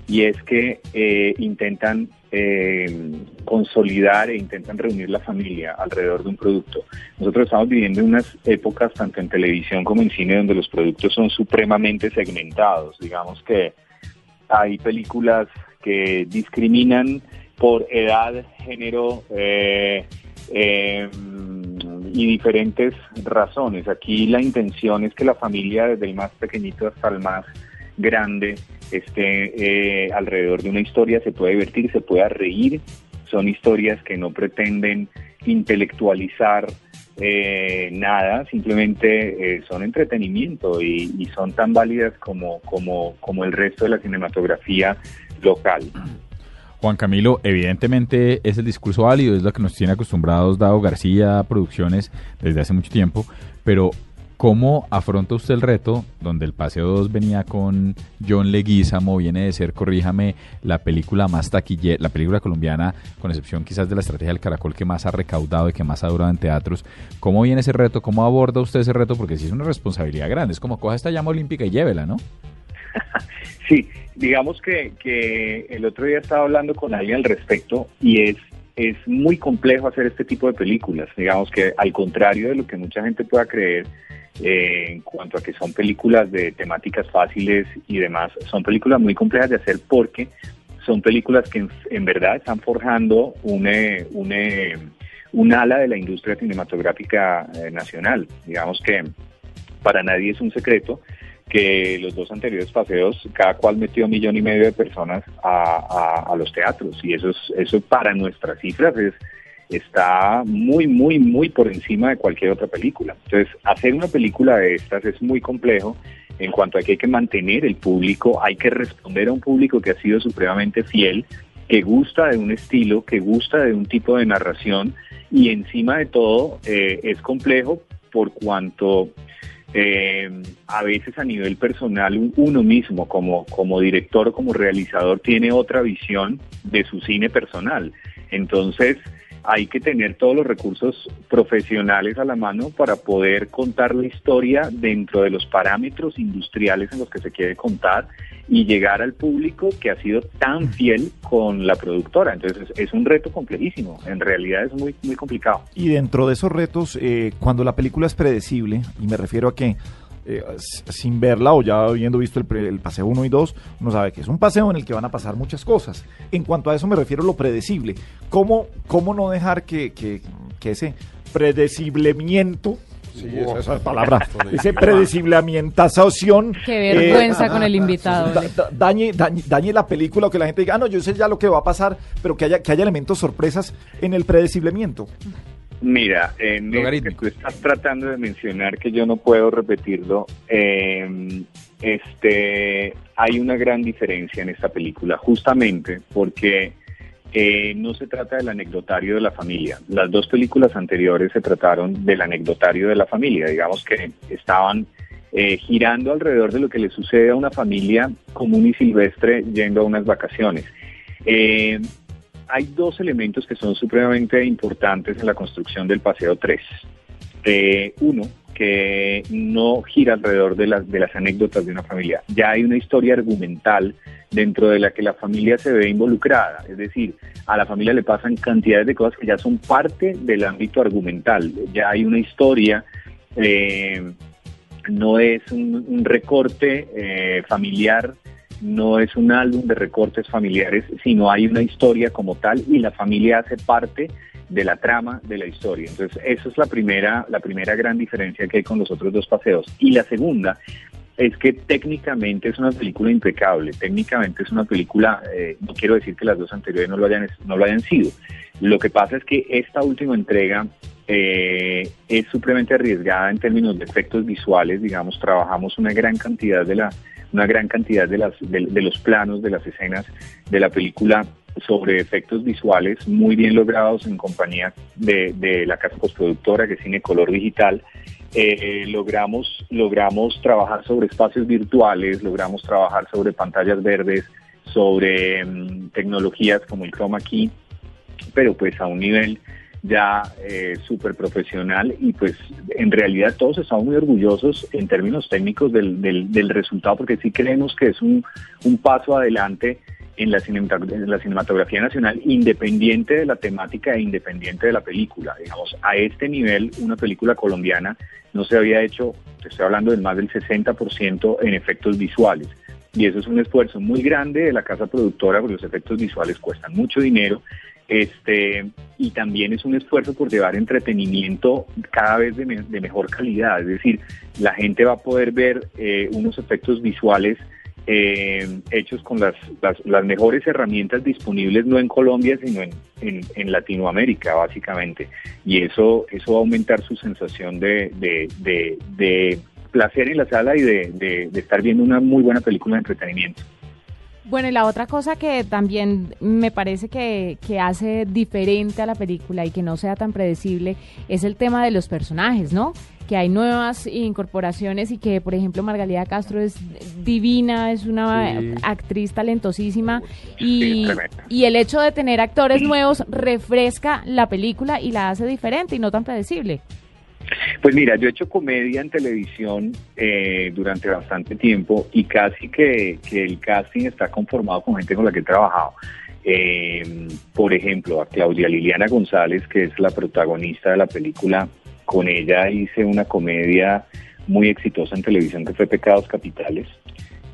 y es que eh, intentan eh, consolidar e intentan reunir la familia alrededor de un producto. Nosotros estamos viviendo unas épocas, tanto en televisión como en cine, donde los productos son supremamente segmentados. Digamos que hay películas que discriminan por edad, género eh, eh, y diferentes razones. Aquí la intención es que la familia, desde el más pequeñito hasta el más grande, esté eh, alrededor de una historia, se pueda divertir, se pueda reír. Son historias que no pretenden intelectualizar eh, nada, simplemente eh, son entretenimiento y, son tan válidas como, como, como el resto de la cinematografía local. Juan Camilo, evidentemente es el discurso válido, es lo que nos tiene acostumbrados Dado García Producciones desde hace mucho tiempo, pero ¿cómo afronta usted el reto donde el Paseo 2 venía con John Leguizamo, viene de ser, corríjame, la película más taquillera, la película colombiana, con excepción quizás de la estrategia del caracol que más ha recaudado y que más ha durado en teatros? ¿Cómo viene ese reto? ¿Cómo aborda usted ese reto? Porque sí es una responsabilidad grande, es como coja esta llama olímpica y llévela, ¿no? (laughs) Sí, digamos que, que el otro día estaba hablando con alguien al respecto y es, es muy complejo hacer este tipo de películas. Digamos que al contrario de lo que mucha gente pueda creer eh, en cuanto a que son películas de temáticas fáciles y demás, son películas muy complejas de hacer porque son películas que en, verdad están forjando un, eh, un, eh, un ala de la industria cinematográfica eh, nacional. Digamos que para nadie es un secreto que los dos anteriores paseos, cada cual metió un millón y medio de personas a, a- a los teatros y eso es, eso para nuestras cifras es está muy, muy, muy por encima de cualquier otra película. Entonces, hacer una película de estas es muy complejo en cuanto a que hay que mantener el público, hay que responder a un público que ha sido supremamente fiel, que gusta de un estilo, que gusta de un tipo de narración y encima de todo eh, es complejo por cuanto eh, a veces a nivel personal un- uno mismo como, como director o como realizador tiene otra visión de su cine personal. Entonces hay que tener todos los recursos profesionales a la mano para poder contar la historia dentro de los parámetros industriales en los que se quiere contar y llegar al público que ha sido tan fiel con la productora. Entonces es, un reto complejísimo, en realidad es muy, muy complicado. Y dentro de esos retos, eh, cuando la película es predecible, y me refiero a que eh, sin verla o ya habiendo visto el, pre- el paseo 1 y 2, uno sabe que es un paseo en el que van a pasar muchas cosas. En cuanto a eso me refiero a lo predecible. ¿Cómo, cómo no dejar que, que, que ese predeciblemiento... Sí, esa, esa palabra, (laughs) ese predeciblamientación. Qué vergüenza eh, con el invitado. da- da- dañe, dañe, dañe la película o que la gente diga, ah, no, yo sé ya lo que va a pasar, pero que haya, que haya elementos sorpresas en el predeciblemiento. Mira, en eso que tú estás tratando de mencionar que yo no puedo repetirlo, eh, este, hay una gran diferencia en esta película, justamente porque eh, no se trata del anecdotario de la familia. Las dos películas anteriores se trataron del anecdotario de la familia, digamos que estaban eh, girando alrededor de lo que le sucede a una familia común y silvestre yendo a unas vacaciones. Eh, hay dos elementos que son supremamente importantes en la construcción del Paseo 3. Eh, uno que no gira alrededor de las, de las anécdotas de una familia. Ya hay una historia argumental dentro de la que la familia se ve involucrada. Es decir, a la familia le pasan cantidades de cosas que ya son parte del ámbito argumental. Ya hay una historia, eh, no es un, recorte eh, familiar, no es un álbum de recortes familiares, sino hay una historia como tal y la familia hace parte de la trama de la historia. Entonces, esa es la primera, la primera gran diferencia que hay con los otros dos paseos. Y la segunda es que técnicamente es una película impecable, técnicamente es una película, eh, no quiero decir que las dos anteriores no lo hayan, no lo hayan sido. Lo que pasa es que esta última entrega eh, es supremamente arriesgada en términos de efectos visuales, digamos, trabajamos una gran cantidad de la una gran cantidad de, las, de, de los planos, de las escenas de la película sobre efectos visuales muy bien logrados en compañía de, la casa postproductora que es Cine Color Digital. Eh, logramos, logramos trabajar sobre espacios virtuales, logramos trabajar sobre pantallas verdes, sobre mm, tecnologías como el chroma key, pero pues a un nivel ya eh, súper profesional y pues en realidad todos estamos muy orgullosos en términos técnicos del, del, resultado porque sí creemos que es un, un paso adelante en la, en la cinematografía nacional independiente de la temática e independiente de la película. Digamos, a este nivel una película colombiana no se había hecho, te estoy hablando del más del 60% en efectos visuales. Y eso es un esfuerzo muy grande de la casa productora porque los efectos visuales cuestan mucho dinero este y también es un esfuerzo por llevar entretenimiento cada vez de, de mejor calidad, es decir, la gente va a poder ver eh, unos efectos visuales eh, hechos con las, las, las mejores herramientas disponibles no en Colombia sino en, en, Latinoamérica básicamente y eso eso va a aumentar su sensación de, de, de, de placer en la sala y de estar viendo una muy buena película de entretenimiento. Bueno, y la otra cosa que también me parece que, que hace diferente a la película y que no sea tan predecible es el tema de los personajes, ¿no? Que hay nuevas incorporaciones y que, por ejemplo, Margalida Castro es divina, es una Sí. actriz talentosísima y el hecho de tener actores nuevos refresca la película y la hace diferente y no tan predecible. Pues mira, yo he hecho comedia en televisión eh, durante bastante tiempo y casi que, que el casting está conformado con gente con la que he trabajado. Eh, por ejemplo, a Claudia Liliana González, que es la protagonista de la película, con ella hice una comedia muy exitosa en televisión que fue Pecados Capitales.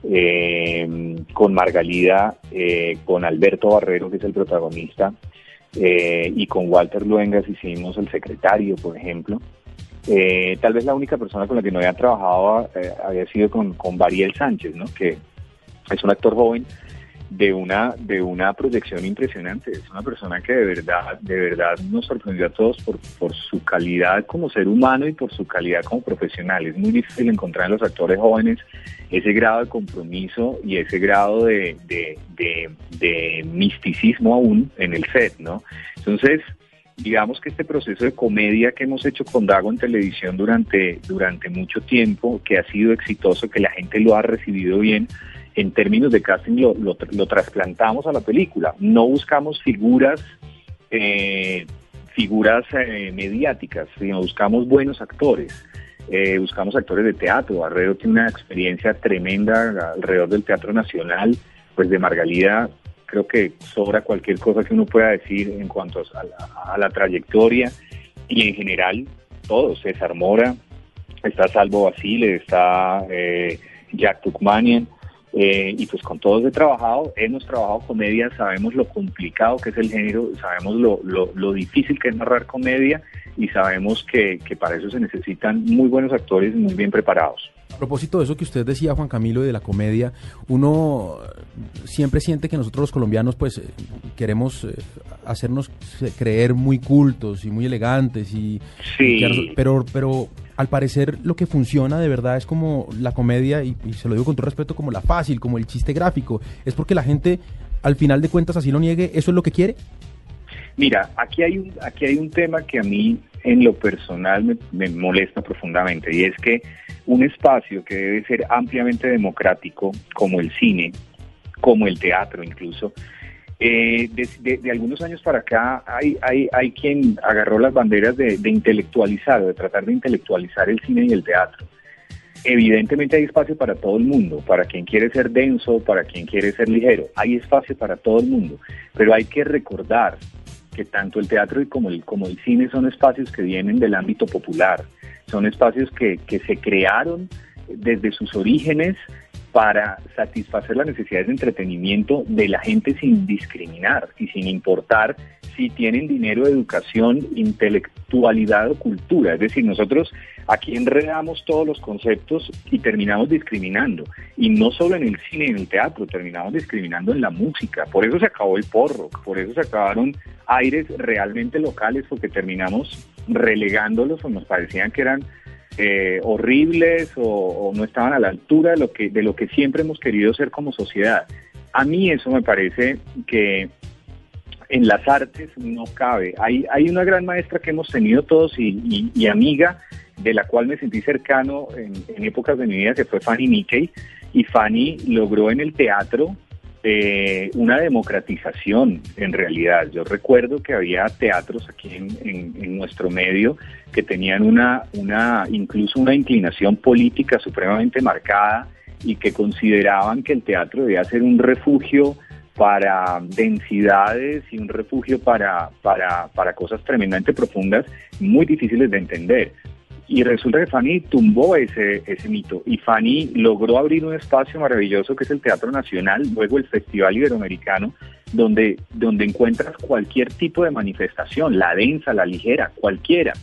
Eh, con Margalida, eh, con Alberto Barrero, que es el protagonista, y con Walter Luengas hicimos El Secretario, por ejemplo. Eh, tal vez la única persona con la que no había trabajado eh, había sido con, con Bariel Sánchez, ¿no? que es un actor joven de una de una proyección impresionante. Es una persona que de verdad de verdad nos sorprendió a todos por, por su calidad como ser humano y por su calidad como profesional. Es muy difícil encontrar en los actores jóvenes ese grado de compromiso y ese grado de, de, de, de misticismo aún en el set, ¿no? Entonces, digamos que este proceso de comedia que hemos hecho con Dago en televisión durante, durante mucho tiempo, que ha sido exitoso, que la gente lo ha recibido bien, en términos de casting lo, lo, lo trasplantamos a la película. No buscamos figuras, eh, figuras eh, mediáticas, sino buscamos buenos actores. Eh, buscamos actores de teatro. Barrero tiene una experiencia tremenda alrededor del Teatro Nacional, pues de Margalida creo que sobra cualquier cosa que uno pueda decir en cuanto a la, a la trayectoria y en general todos, César Mora, está Salvo Basile, está eh, Jack Tukmanian, eh, y pues con todos he trabajado, hemos trabajado comedia, sabemos lo complicado que es el género, sabemos lo, lo, lo difícil que es narrar comedia y sabemos que, que para eso se necesitan muy buenos actores muy bien preparados. A propósito de eso que usted decía, Juan Camilo, de la comedia, uno siempre siente que nosotros los colombianos pues eh, queremos eh, hacernos eh, creer muy cultos y muy elegantes y, Sí. y pero pero al parecer lo que funciona de verdad es como la comedia y, y se lo digo con todo respeto como la fácil, como el chiste gráfico, es porque la gente al final de cuentas así lo niegue, eso es lo que quiere. Mira, aquí hay un, aquí hay un tema que a mí en lo personal me, me molesta profundamente y es que un espacio que debe ser ampliamente democrático, como el cine, como el teatro incluso, Eh, de, algunos años para acá hay, hay, hay quien agarró las banderas de, de intelectualizar, de tratar de intelectualizar el cine y el teatro. Evidentemente hay espacio para todo el mundo, para quien quiere ser denso, para quien quiere ser ligero, hay espacio para todo el mundo, pero hay que recordar que tanto el teatro y como el, como el cine son espacios que vienen del ámbito popular, son espacios que, que se crearon desde sus orígenes para satisfacer las necesidades de entretenimiento de la gente sin discriminar y sin importar si tienen dinero, educación, intelectualidad o cultura. Es decir, nosotros aquí enredamos todos los conceptos y terminamos discriminando. Y no solo en el cine y en el teatro, terminamos discriminando en la música. Por eso se acabó el porro, por eso se acabaron aires realmente locales, porque terminamos relegándolos o nos parecían que eran eh, horribles o, no estaban a la altura de lo que de lo que siempre hemos querido ser como sociedad. A mí eso me parece que en las artes no cabe. Hay, hay una gran maestra que hemos tenido todos y, y- y amiga, de la cual me sentí cercano en, en épocas de mi vida, que fue Fanny Mickey. Y Fanny logró en el teatro eh, una democratización, en realidad. Yo recuerdo que había teatros aquí en, en- nuestro medio que tenían una, una, incluso una inclinación política supremamente marcada y que consideraban que el teatro debía ser un refugio para densidades y un refugio para, para, para cosas tremendamente profundas, muy difíciles de entender. Y resulta que Fanny tumbó ese, ese mito y Fanny logró abrir un espacio maravilloso que es el Teatro Nacional, luego el Festival Iberoamericano, donde, donde encuentras cualquier tipo de manifestación, la densa, la ligera, cualquiera.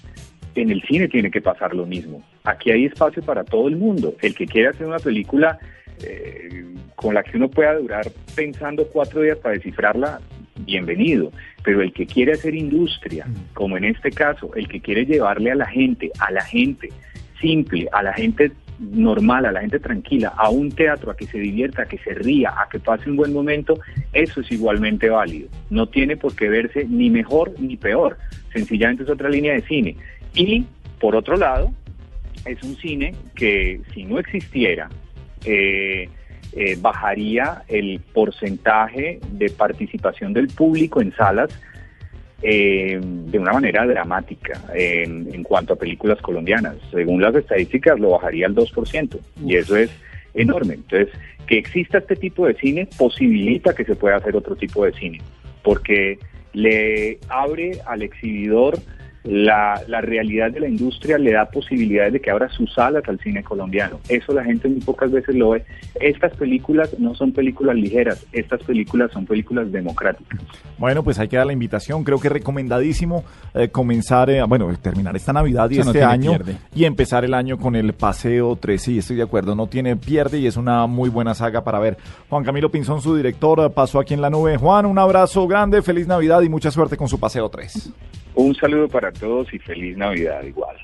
En el cine tiene que pasar lo mismo. Aquí hay espacio para todo el mundo. El que quiera hacer una película eh, con la que uno pueda durar pensando cuatro días para descifrarla, bienvenido. Pero el que quiere hacer industria, como en este caso, el que quiere llevarle a la gente, a la gente simple, a la gente normal, a la gente tranquila, a un teatro, a que se divierta, a que se ría, a que pase un buen momento, eso es igualmente válido. No tiene por qué verse ni mejor ni peor. Sencillamente es otra línea de cine. Y, por otro lado, es un cine que si no existiera, eh, eh, bajaría el porcentaje de participación del público en salas eh, de una manera dramática en, en cuanto a películas colombianas. Según las estadísticas, lo bajaría al 2%, y eso es enorme. Entonces, que exista este tipo de cine posibilita que se pueda hacer otro tipo de cine, porque le abre al exhibidor la, la realidad de la industria, le da posibilidades de que abra sus salas al cine colombiano. Eso la gente muy pocas veces lo ve. Estas películas no son películas ligeras, estas películas son películas democráticas. Bueno, pues hay que dar la invitación. Creo que es recomendadísimo eh, comenzar, eh, bueno, terminar esta Navidad y este año pierde. y empezar el año con el Paseo 13. Y estoy de acuerdo, no tiene pierde y es una muy buena saga para ver. Juan Camilo Pinzón, su director, pasó aquí en la nube. Juan, un abrazo grande, feliz Navidad y mucha suerte con su Paseo 3. Un saludo para todos y feliz Navidad igual.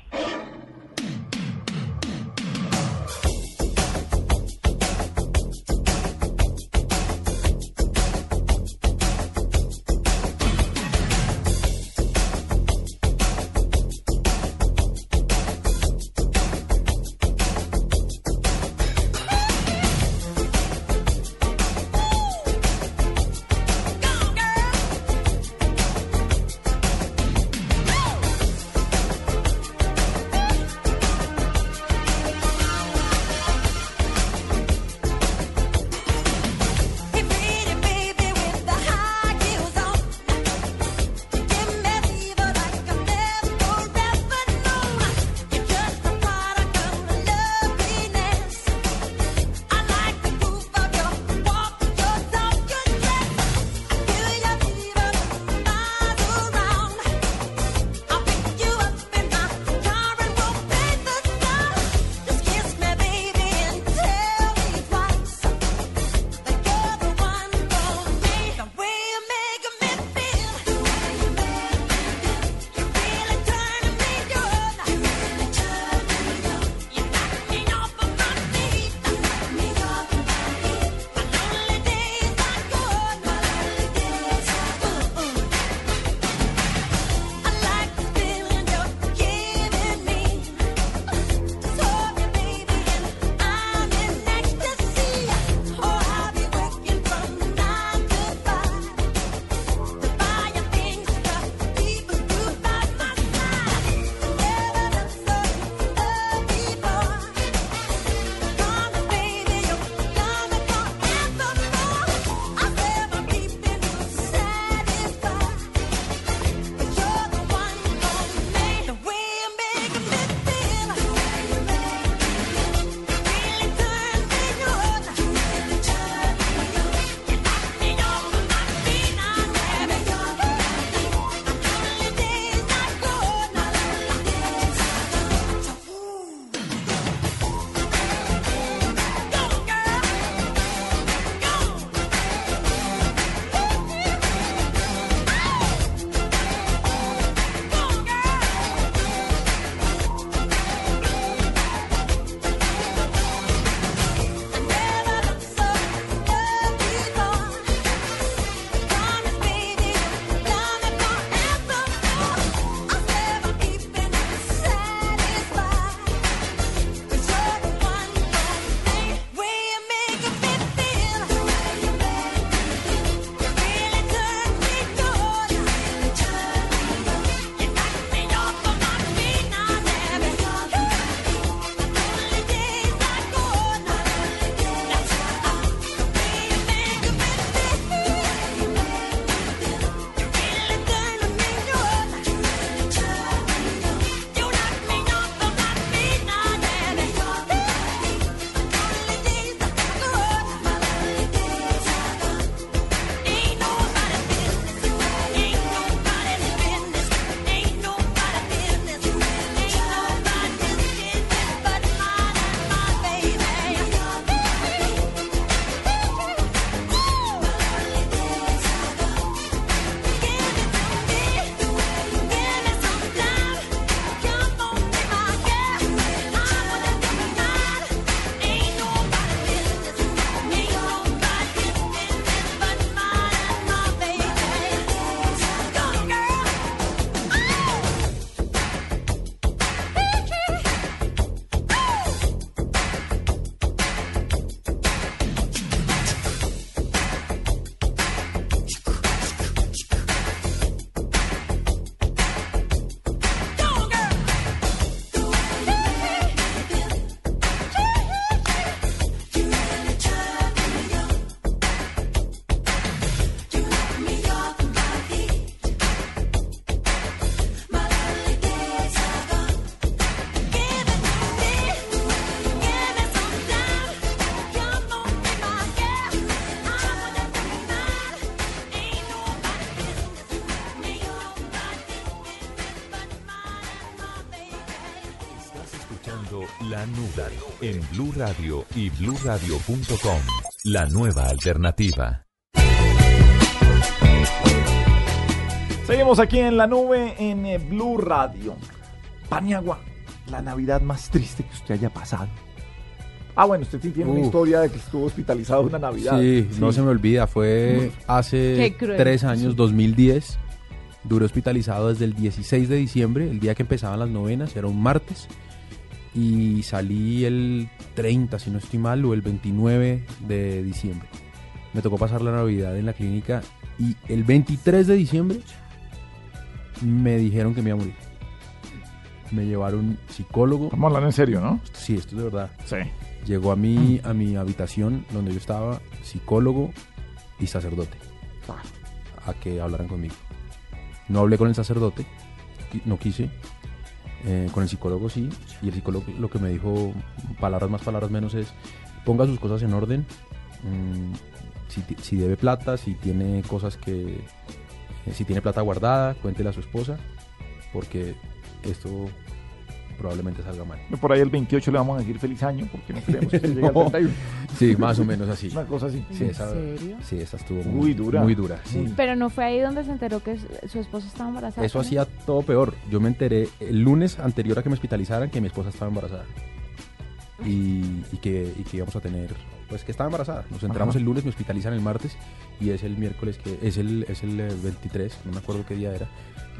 En Blue Radio y bluradio.com. La nueva alternativa. Seguimos aquí en la nube en eh, Blue Radio. Paniagua, la Navidad más triste que usted haya pasado. Ah, bueno, usted sí tiene una historia de que estuvo hospitalizado una Navidad. Sí, no se me olvida, fue hace tres años, Sí. 2010. Duré hospitalizado desde el 16 de diciembre, el día que empezaban las novenas, era un martes. Y salí el 30, si no estoy mal, o el 29 de diciembre. Me tocó pasar la Navidad en la clínica y el 23 de diciembre me dijeron que me iba a morir. Me llevaron psicólogo. Estamos hablando en serio, ¿no? Sí, esto es de verdad. Sí. Llegó a mi, a mi habitación donde yo estaba, psicólogo y sacerdote, a que hablaran conmigo. No hablé con el sacerdote, no quise. Eh, con el psicólogo sí, y el psicólogo lo que me dijo, palabras más, palabras menos, es ponga sus cosas en orden. mm, si, si debe plata, si tiene cosas que. eh, si tiene plata guardada, cuéntele a su esposa, porque esto probablemente salga mal. Por ahí el 28 le vamos a decir feliz año porque no queremos que llegue al (laughs) No. 31. Sí, más o menos así. Una cosa así. Sí, ¿En esa, serio? sí, esa estuvo Muy muy, dura. Muy dura, sí. Pero no fue ahí donde se enteró que su, esposa estaba embarazada. Eso hacía todo peor. Yo me enteré el lunes anterior a que me hospitalizaran que mi esposa estaba embarazada. Y, y que, y que íbamos a tener, pues que estaba embarazada. Nos enteramos Ajá. el lunes, me hospitalizan el martes y es el miércoles, que es el, es el eh, 23, no me acuerdo qué día era,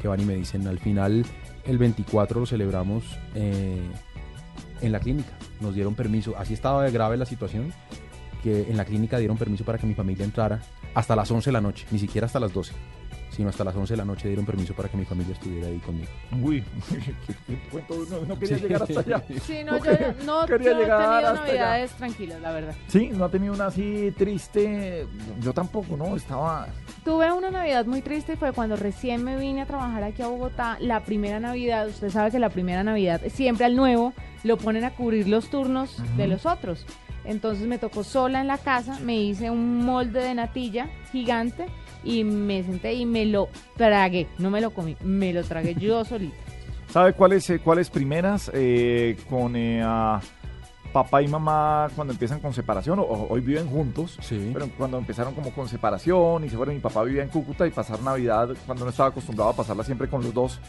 que van y me dicen, al final el 24 lo celebramos eh, en la clínica. Nos dieron permiso, así estaba de grave la situación, que en la clínica dieron permiso para que mi familia entrara hasta las 11 de la noche, ni siquiera hasta las 12, sino hasta las 11 de la noche dieron permiso para que mi familia estuviera ahí conmigo. Uy, (laughs) qué cuento, no, no quería llegar hasta allá. Sí, no, yo no, quería yo he llegar tenido hasta allá. navidades tranquilas, la verdad. Sí, no ha tenido una así triste. Yo tampoco, ¿no? Estaba. Tuve una Navidad muy triste fue cuando recién me vine a trabajar aquí a Bogotá. La primera Navidad, usted sabe que la primera Navidad siempre al nuevo lo ponen a cubrir los turnos de los otros. Entonces me tocó sola en la casa, me hice un molde de natilla gigante y me senté y me lo tragué. No me lo comí, me lo tragué yo solita. ¿Sabe cuáles eh, cuáles primeras eh, con eh, a papá y mamá cuando empiezan con separación? O, o- hoy viven juntos, pero cuando empezaron como con separación y se fueron, mi papá vivía en Cúcuta y pasar Navidad cuando no estaba acostumbrado a pasarla siempre con los dos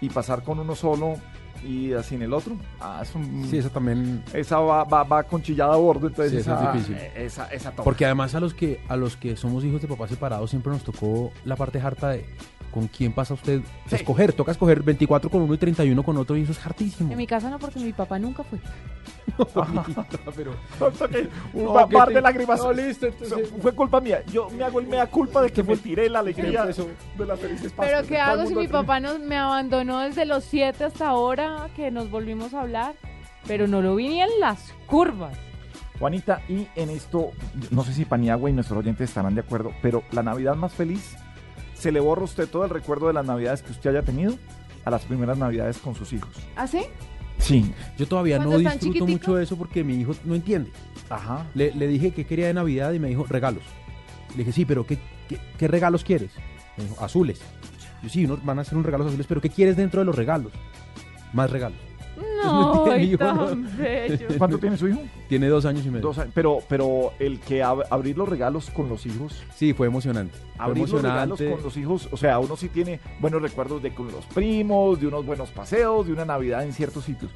y pasar con uno solo y así en el otro. Ah, es un- Sí, eso también... Esa va, va, va conchillada a bordo, entonces Sí, eso esa, es difícil. eh, esa, esa toca. Porque además a los que a los que somos hijos de papás separados siempre nos tocó la parte harta de con quién pasa usted escoger, toca escoger 24 con uno y 31 con otro y eso es hartísimo. En mi casa no, porque mi papá nunca fue. (laughs) pero (laughs) Un No, que bar te- de lágrimas. No, listo, entonces- Fue culpa mía. Yo me hago el mea culpa de que me tiré la alegría Empezó. de las felices Pero Pascuas. ¿qué hago si mi papá nos, me abandonó desde los 7 hasta ahora que nos volvimos a hablar? Pero no lo vi ni en las curvas. Juanita, y en esto, no sé si Paniagua y nuestros oyentes estarán de acuerdo, pero la Navidad más feliz, ¿se le borra a usted todo el recuerdo de las Navidades que usted haya tenido a las primeras Navidades con sus hijos? ¿Ah, sí? Sí. Yo todavía no ¿Cuando están disfruto mucho eso porque mi hijo no entiende. Ajá. Le, le dije que quería de Navidad y me dijo regalos. Le dije, sí, pero ¿qué, qué, qué regalos quieres? Me dijo, azules. Yo, sí, unos van a hacer unos regalos azules, pero ¿qué quieres dentro de los regalos? Más regalos. No, hijo tan bello. (laughs) ¿Cuánto tiene su hijo? Tiene dos años y medio. Dos años. Pero, pero el que ab- abrir los regalos con los hijos, Sí, fue emocionante. Fue abrir los regalos con los hijos, o sea, uno sí tiene buenos recuerdos de con los primos, de unos buenos paseos, de una Navidad en ciertos sitios.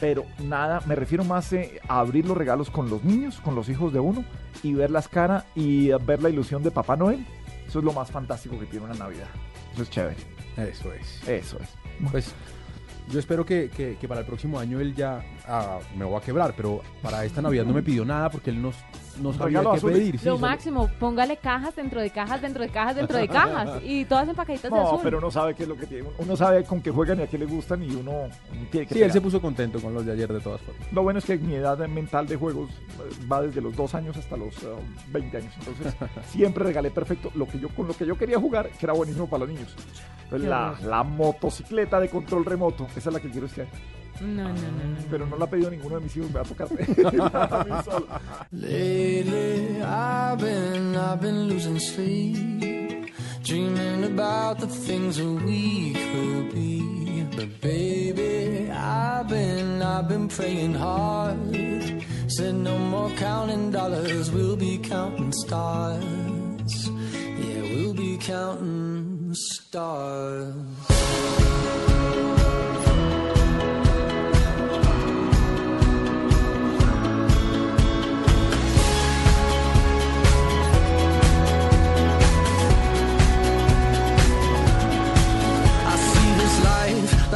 Pero nada, me refiero más eh, a abrir los regalos con los niños, con los hijos de uno, y ver las caras y ver la ilusión de Papá Noel. Eso es lo más fantástico que tiene una Navidad. Eso es chévere. Eso es. Eso es. Pues yo espero que, que- que para el próximo año él ya ah, me va a quebrar, pero para esta Navidad no me pidió nada porque él no, no sabía qué azul. pedir. sí, Lo solo- máximo, póngale cajas dentro de cajas, dentro de cajas, dentro de cajas. (laughs) Y todas empacaditas de No, azul. pero uno sabe qué es lo que tiene. Uno sabe con qué juegan y a qué le gustan y uno tiene que Sí, él pegar. se puso contento con los de ayer de todas formas. Lo bueno es que mi edad mental de juegos eh, va desde los 2 años hasta los eh, 20 años. Entonces, (laughs) siempre regalé perfecto lo que yo con lo que yo quería jugar, que era buenísimo para los niños. Entonces, Qué la, la motocicleta de control remoto, esa es la que quiero este año. No, no, no, no. Pero no la ha pedido ninguno de mis hijos, me va a tocar a (laughs) solo. Lately, I've been, I've been losing sleep, dreaming about the things that we could be. But baby, I've been, I've been praying hard. Said no more counting dollars, we'll be counting stars. Yeah, we'll be counting stars.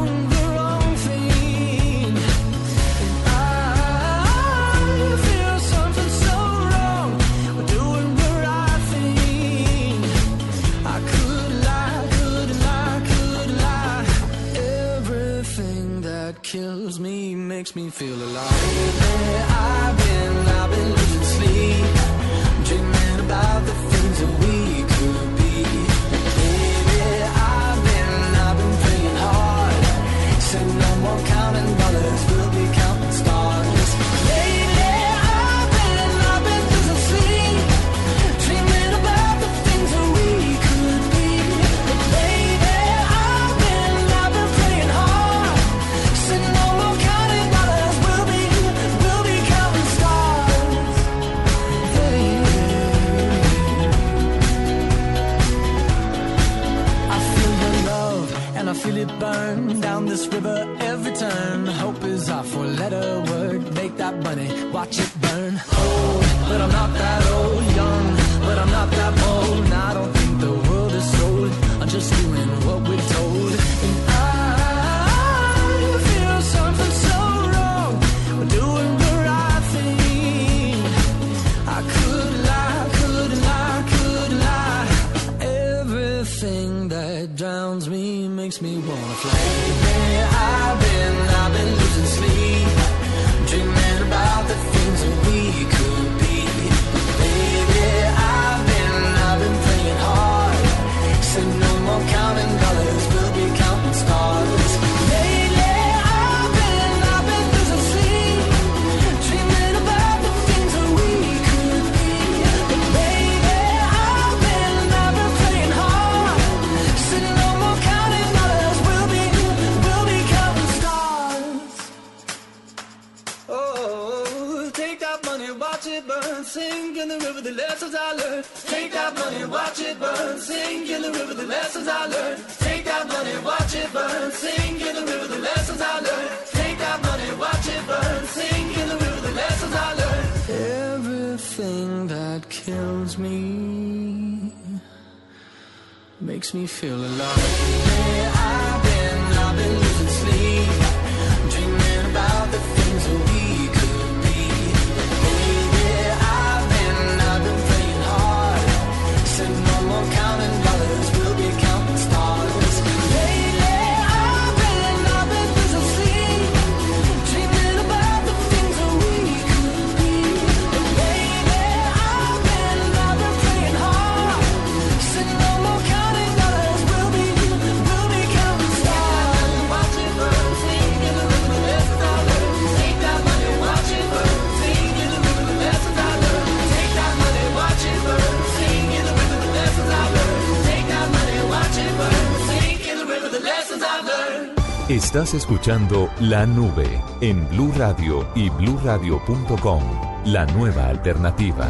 the kills me makes me feel alive. I've been, I've been losing sleep, dreaming about the things that we it burn down this river every turn. Hope is our four-letter word. Make that money, watch it burn. Old, but I'm not that old. Young, but I'm not that bold. I don't makes me wanna fly. Feel alive. Escuchando La Nube en Blue Radio y bluradio.com, la nueva alternativa.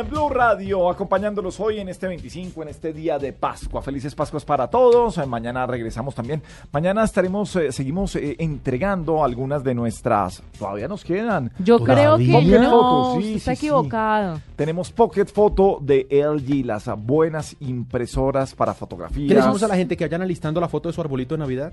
En Blue Radio, acompañándolos hoy en este 25, en este día de Pascua. Felices Pascuas para todos. Eh, Mañana regresamos también. Mañana estaremos, eh, seguimos eh, entregando algunas de nuestras. Todavía nos quedan. Yo creo que Pocket no, sí, está sí, sí. equivocado. Tenemos Pocket Photo de LG, las buenas impresoras para fotografías. ¿Qué le decimos a la gente que vayan alistando la foto de su arbolito de Navidad?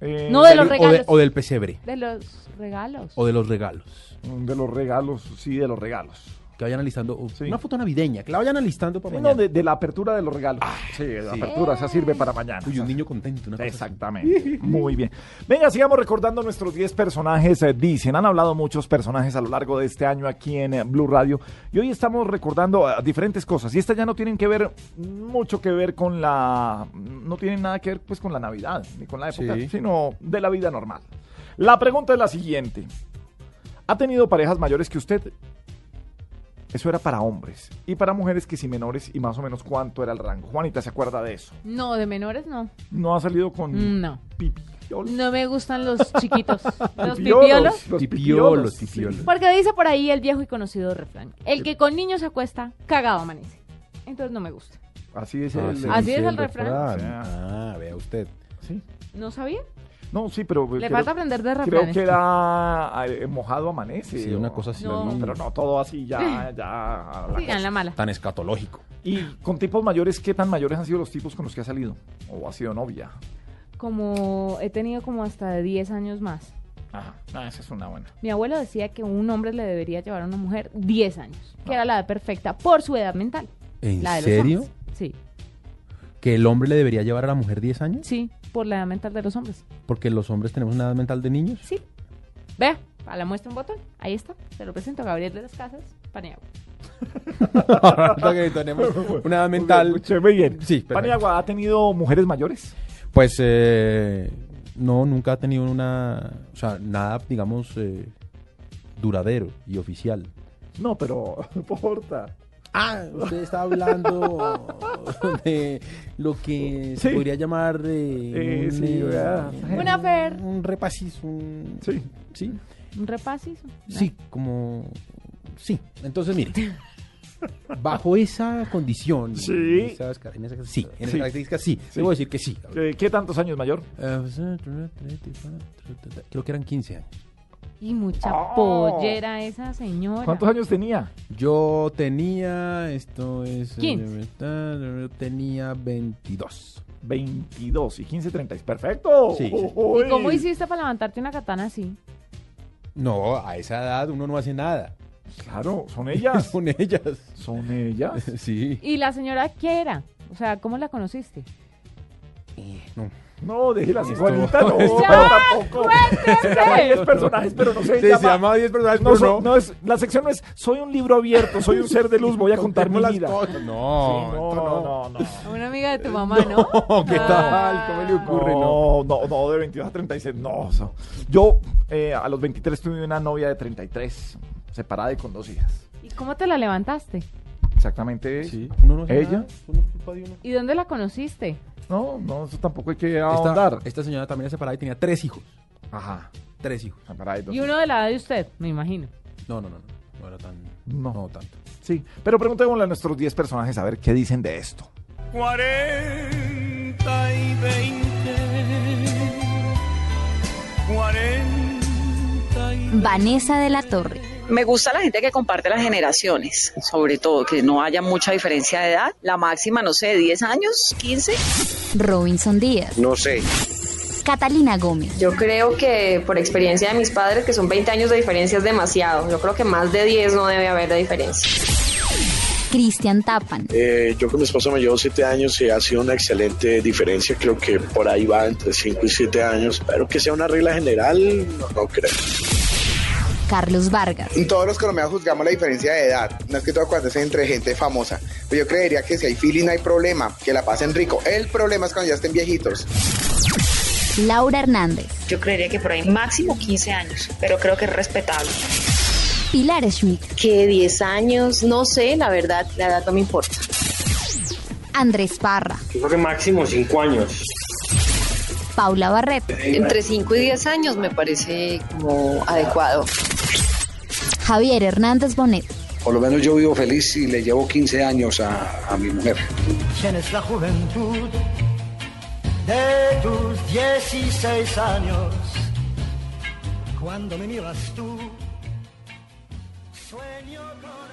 Eh, No, de los o, de- regalos. o del pesebre. De los regalos. O de los regalos. De los regalos, sí, de los regalos. Que vayan uh, una foto navideña, que la vayan alistando para Sí, mañana. no, de, de la apertura de los regalos. sí, de la sí. apertura, esa sirve para mañana. Uy, un niño contento. Una. Exactamente. (laughs) Muy bien. Venga, sigamos recordando nuestros 10 personajes. eh, dicen, han hablado muchos personajes a lo largo de este año aquí en eh, Blue Radio. Y hoy estamos recordando eh, diferentes cosas. Y estas ya no tienen que ver mucho que ver con la. No tienen nada que ver pues con la Navidad, ni con la época, sino de la vida normal. La pregunta es la siguiente. ¿Ha tenido parejas mayores que usted? Eso era para hombres. Y para mujeres que sí menores y más o menos cuánto era el rango. Juanita, ¿se acuerda de eso? No, de menores no. ¿No ha salido con Mm, No. pipiolos? No me gustan los chiquitos. (laughs) los Pipiolos, pipiolos. los Pipiolos, sí. pipiolos. Porque dice por ahí el viejo y conocido refrán. El que con niños se acuesta, cagado amanece. Entonces no me gusta. Así es Ah, el, sí, Así sí, es el refrán. Ah, vea usted. Sí. ¿No sabía? No, sí, pero... Le creo- falta aprender de Creo refranes. que era eh, mojado amanece. Sí, una cosa así. No. Pero no todo así ya... ya la Sí, en la mala. Tan escatológico. Y con tipos mayores, ¿qué tan mayores han sido los tipos con los que ha salido? ¿O ha sido novia? Como he tenido como hasta de 10 años más. Ajá, ah, esa es una buena. Mi abuelo decía que un hombre le debería llevar a una mujer 10 años, que era la edad perfecta por su edad mental. ¿En la de los serio? Sí, ¿Que el hombre le debería llevar a la mujer 10 años? sí, por la edad mental de los hombres. Porque los hombres tenemos una edad mental de niños. Sí. Vea, a la muestra un botón. Ahí está. Se lo presento a Gabriel de las Casas, Paniagua. (laughs) Ahorita que tenemos una edad mental. Escúcheme bien. Sí, perfecto. ¿Paniagua ha tenido mujeres mayores? Pues eh, no, nunca ha tenido una. O sea, nada, digamos, eh, duradero y oficial. No, pero (laughs) no importa. Ah, usted está hablando (laughs) de lo que se podría llamar eh, Eh, sí, vea. Una afer. un repasis, un Sí. sí, Un repasis. sí, como sí. Entonces, mire, bajo esa condición, Sí. en esas, en esas- sí, en Sí. características, sí, Sí. debo decir que sí. Eh, ¿Qué tantos años mayor? Eh, Creo que eran 15 años. Y mucha Oh. pollera esa señora. ¿Cuántos años tenía? Yo tenía, esto es... eh, 15. Yo tenía 22. 22 y 15, 30. ¡Perfecto! Sí, sí. ¿Y cómo hiciste para levantarte una katana así? No, a esa edad uno no hace nada. Claro, son ellas. (laughs) Son ellas. son ellas. (laughs) Sí. ¿Y la señora qué era? O sea, ¿cómo la conociste? No. No, déjela así, Esto- Juanita, no, (laughs) pero tampoco. Se llama 10 personajes, pero no se Sí, llama... se llama 10 personajes, no, pero no. no es, la sección no es soy un libro abierto, soy un ser de luz, voy a contar mi vida. cosas. No, Sí, no, no, no. no, no. Una amiga de tu mamá, (laughs) ¿no? ¿Qué Ah. tal? ¿Cómo le ocurre? No. No, no, no, de 22 a 36, no. Yo eh, a los 23 tuve una novia de 33, separada y con dos hijas. ¿Y cómo te la levantaste? Exactamente. Sí, uno no ¿Ella? nada, uno es culpa de uno. ¿Y dónde la conociste? No, no, eso tampoco hay que Esta, ahondar. esta señora también era separada y tenía tres hijos. Ajá. Tres hijos. Separada y dos Y uno de la edad de usted, me imagino. No, no, no. No, no era tan. No. No, tanto. Sí, pero preguntémosle a nuestros 10 personajes a ver qué dicen de esto. 40 y 20. 40 y Vanessa de la Torre. Me gusta la gente que comparte las generaciones, sobre todo, que no haya mucha diferencia de edad. La máxima, no sé, 10 años, 15. Robinson Díaz. No sé. Catalina Gómez. Yo creo que por experiencia de mis padres, que son 20 años de diferencia es demasiado. Yo creo que más de 10 no debe haber de diferencia. Cristian Tapan. Eh, yo con mi esposa me llevo siete años y ha sido una excelente diferencia. Creo que por ahí va entre 5 y 7 años. Pero que sea una regla general, no, no creo. Carlos Vargas. Todos los colombianos juzgamos la diferencia de edad, no es que todo cuando es entre gente famosa. Pero yo creería que si hay feeling no hay problema, que la pasen rico. El problema es cuando ya estén viejitos. Laura Hernández. Yo creería que por ahí máximo 15 años, pero creo que es respetable. Pilar Schmidt. Que 10 años, no sé, la verdad, la edad no me importa. Andrés Parra. Yo creo que máximo 5 años. Paula Barret. Entre 5 y 10 años me parece como adecuado. Javier Hernández Bonet. Por lo menos yo vivo feliz y le llevo 15 años a, a mi mujer. Tienes la juventud de tus 16 años. Cuando me miras tú, sueño con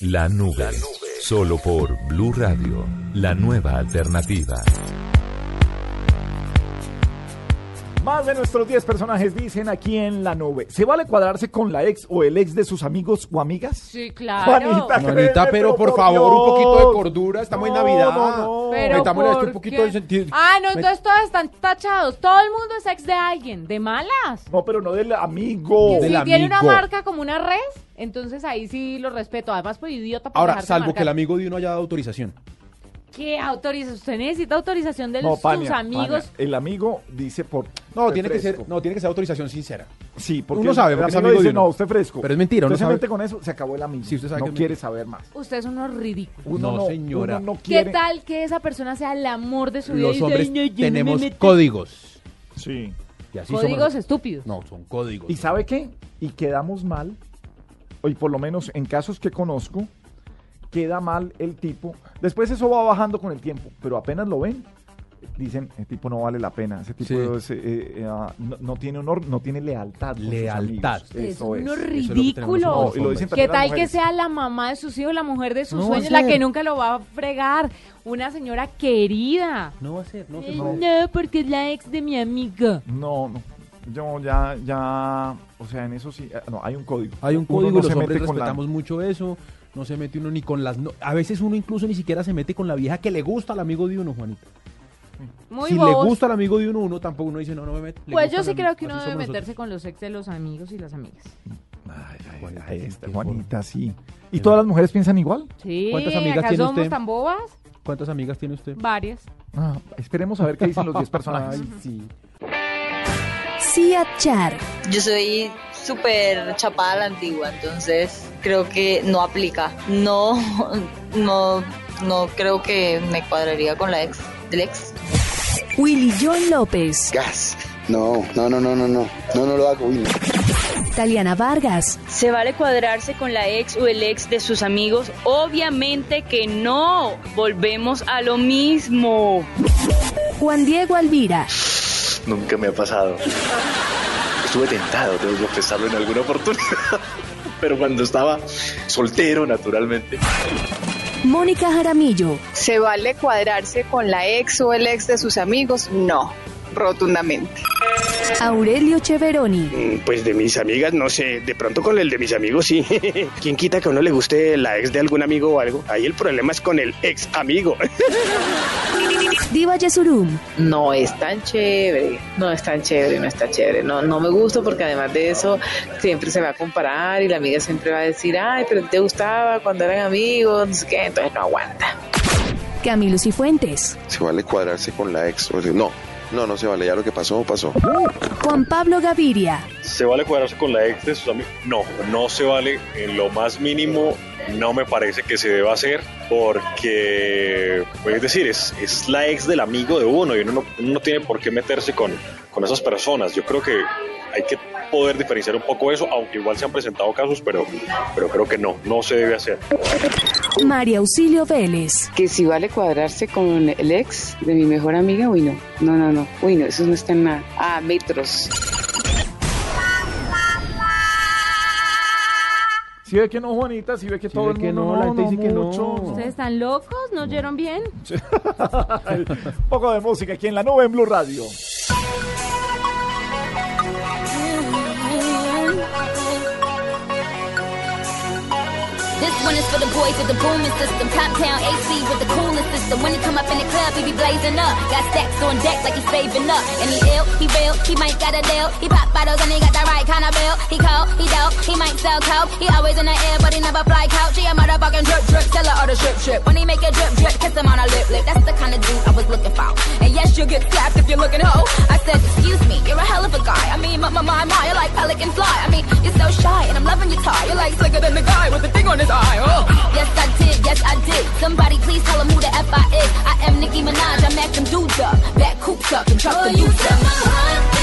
La Nube, solo por Blue Radio, la nueva alternativa. De nuestros 10 personajes dicen aquí en la nube. ¿Se vale cuadrarse con la ex o el ex de sus amigos o amigas? Sí, claro. Juanita, Juanita, pero por favor, un poquito de cordura. Estamos en Navidad. Pero Metámosle esto ¿por un poquito de sentido. Ah, no, entonces todos están tachados. Todo el mundo es ex de alguien. ¿De malas? No, pero no del amigo. si tiene una marca como una red, entonces ahí sí lo respeto. Además, por idiota por Ahora, salvo que el amigo de uno haya dado autorización. ¿Qué autoriza? ¿Usted necesita autorización de No, sus Pania, amigos? Pania, El amigo dice por. No, usted tiene que ser, no, tiene que ser autorización sincera. Sí, porque uno el- sabe, el porque es amigo amigo dice, uno. no, usted fresco. Pero es mentira, Usted uno se sabe. mete con eso, se acabó el amigo. Sí, usted sabe no que quiere mentira. saber más. Usted es uno ridículo. Uno No, no, señora. uno no ¿Qué quiere. tal que esa persona sea el amor de su vida? y Los hombres "Ay, no, yo no me tenemos meto"? códigos. Sí. Y así Códigos somos. estúpidos. No, son códigos. ¿Y sabe qué? Y quedamos mal, y por lo menos en casos que conozco, queda mal el tipo. Después eso va bajando con el tiempo, pero apenas lo ven, dicen, el tipo no vale la pena, ese tipo Sí. es, eh, eh, ah, no, no tiene honor, no tiene lealtad. Lealtad. Es Eso uno es. ridículo. No, y lo dicen ¿Qué tal que sea la mamá de sus hijos, la mujer de sus No sueños, la que nunca lo va a fregar? Una señora querida. No va a ser, no Eh, No, porque es la ex de mi amiga. No, no. Yo ya, ya, o sea, en eso sí, eh, no, hay un código. Hay un Uno código, no los se hombres mete con la- respetamos mucho eso. No se mete uno ni con las... no- a veces uno incluso ni siquiera se mete con la vieja que le gusta al amigo de uno, Juanita. Muy si bobos. le gusta al amigo de uno, uno tampoco uno dice, no, no me meto. Pues yo sí creo que uno debe meterse nosotros. con los ex de los amigos y las amigas. Ahí está, Juanita, sí. ¿Y todas las mujeres piensan igual? Sí, ¿Cuántas amigas ¿acá tiene somos usted? tan bobas? ¿Cuántas amigas tiene usted? Varias. Ah, esperemos a ver qué dicen los 10 (laughs) personajes. Ay, sí. Cia Char. Yo soy súper chapada a la antigua, entonces creo que no aplica. No, no, no creo que me cuadraría con la ex del ex. Willy John López. Gas. No, no, no, no, no, no. No, no lo hago. No. Taliana Vargas. ¿Se vale cuadrarse con la ex o el ex de sus amigos? Obviamente que no. Volvemos a lo mismo. Juan Diego Alvira. Nunca me ha pasado. Estuve tentado de confesarlo en alguna oportunidad, (laughs) pero cuando estaba soltero, naturalmente. Mónica Jaramillo. ¿Se vale cuadrarse con la ex o el ex de sus amigos? No, rotundamente. Aurelio Cheveroni. Mm, Pues de mis amigas, no sé, de pronto con el de mis amigos sí. (laughs) ¿Quién quita que a uno le guste la ex de algún amigo o algo? Ahí el problema es con el ex amigo. (laughs) Diva Yesurum. No es tan chévere, no es tan chévere, no está chévere. No, no me gusta porque además de eso siempre se va a comparar y la amiga siempre va a decir, ay, pero te gustaba cuando eran amigos, no sé qué, entonces no aguanta. Camilo Cifuentes. Se vale cuadrarse con la ex. O sea, no, no, no se vale. Ya lo que pasó, pasó. Juan Pablo Gaviria. ¿Se vale cuadrarse con la ex de sus amigos? No, no se vale en lo más mínimo. No me parece que se deba hacer porque, pues, es decir, es, es la ex del amigo de uno y uno no, uno no tiene por qué meterse con, con esas personas. Yo creo que hay que poder diferenciar un poco eso, aunque igual se han presentado casos, pero, pero creo que no, no se debe hacer. María Auxilio Vélez. Que si vale cuadrarse con el ex de mi mejor amiga, uy no, no, no, no, uy no, eso no está en nada. Ah, metros. Si ve que no, Juanita, si ve que todo ve el que mundo no, la gente dice que no. mucho. ¿Ustedes están locos? ¿No oyeron bien? (laughs) Un poco de música aquí en la nube en Blue Radio. This one is for the boys with the booming system. Top town AC with the coolest system. When he come up in the club, he be blazing up. Got stacks on deck like he's saving up. And he ill, he real, he might got a deal. He pop bottles and he got the right kind of bill. He cold, he dope, he might sell coke. He always in the air, but he never fly couch. He a motherfucking drip drip, seller or the drip strip. When he make a drip drip, kiss him on a lip lip. That's the kind of dude I was looking for. And yes, you'll get slapped if you're looking hoe. I said, excuse me, you're a hell of a guy. I mean, my, my, my, my, you're like pelican fly. I mean, you're so shy, and I'm loving your tie. You're like slicker than the guy with the thing on his eye. Oh. Yes, I did, yes, I did. Somebody please tell him who the F I is. I am Nicki Minaj, I mack them dudes up. Back coops up and truck the youth up. This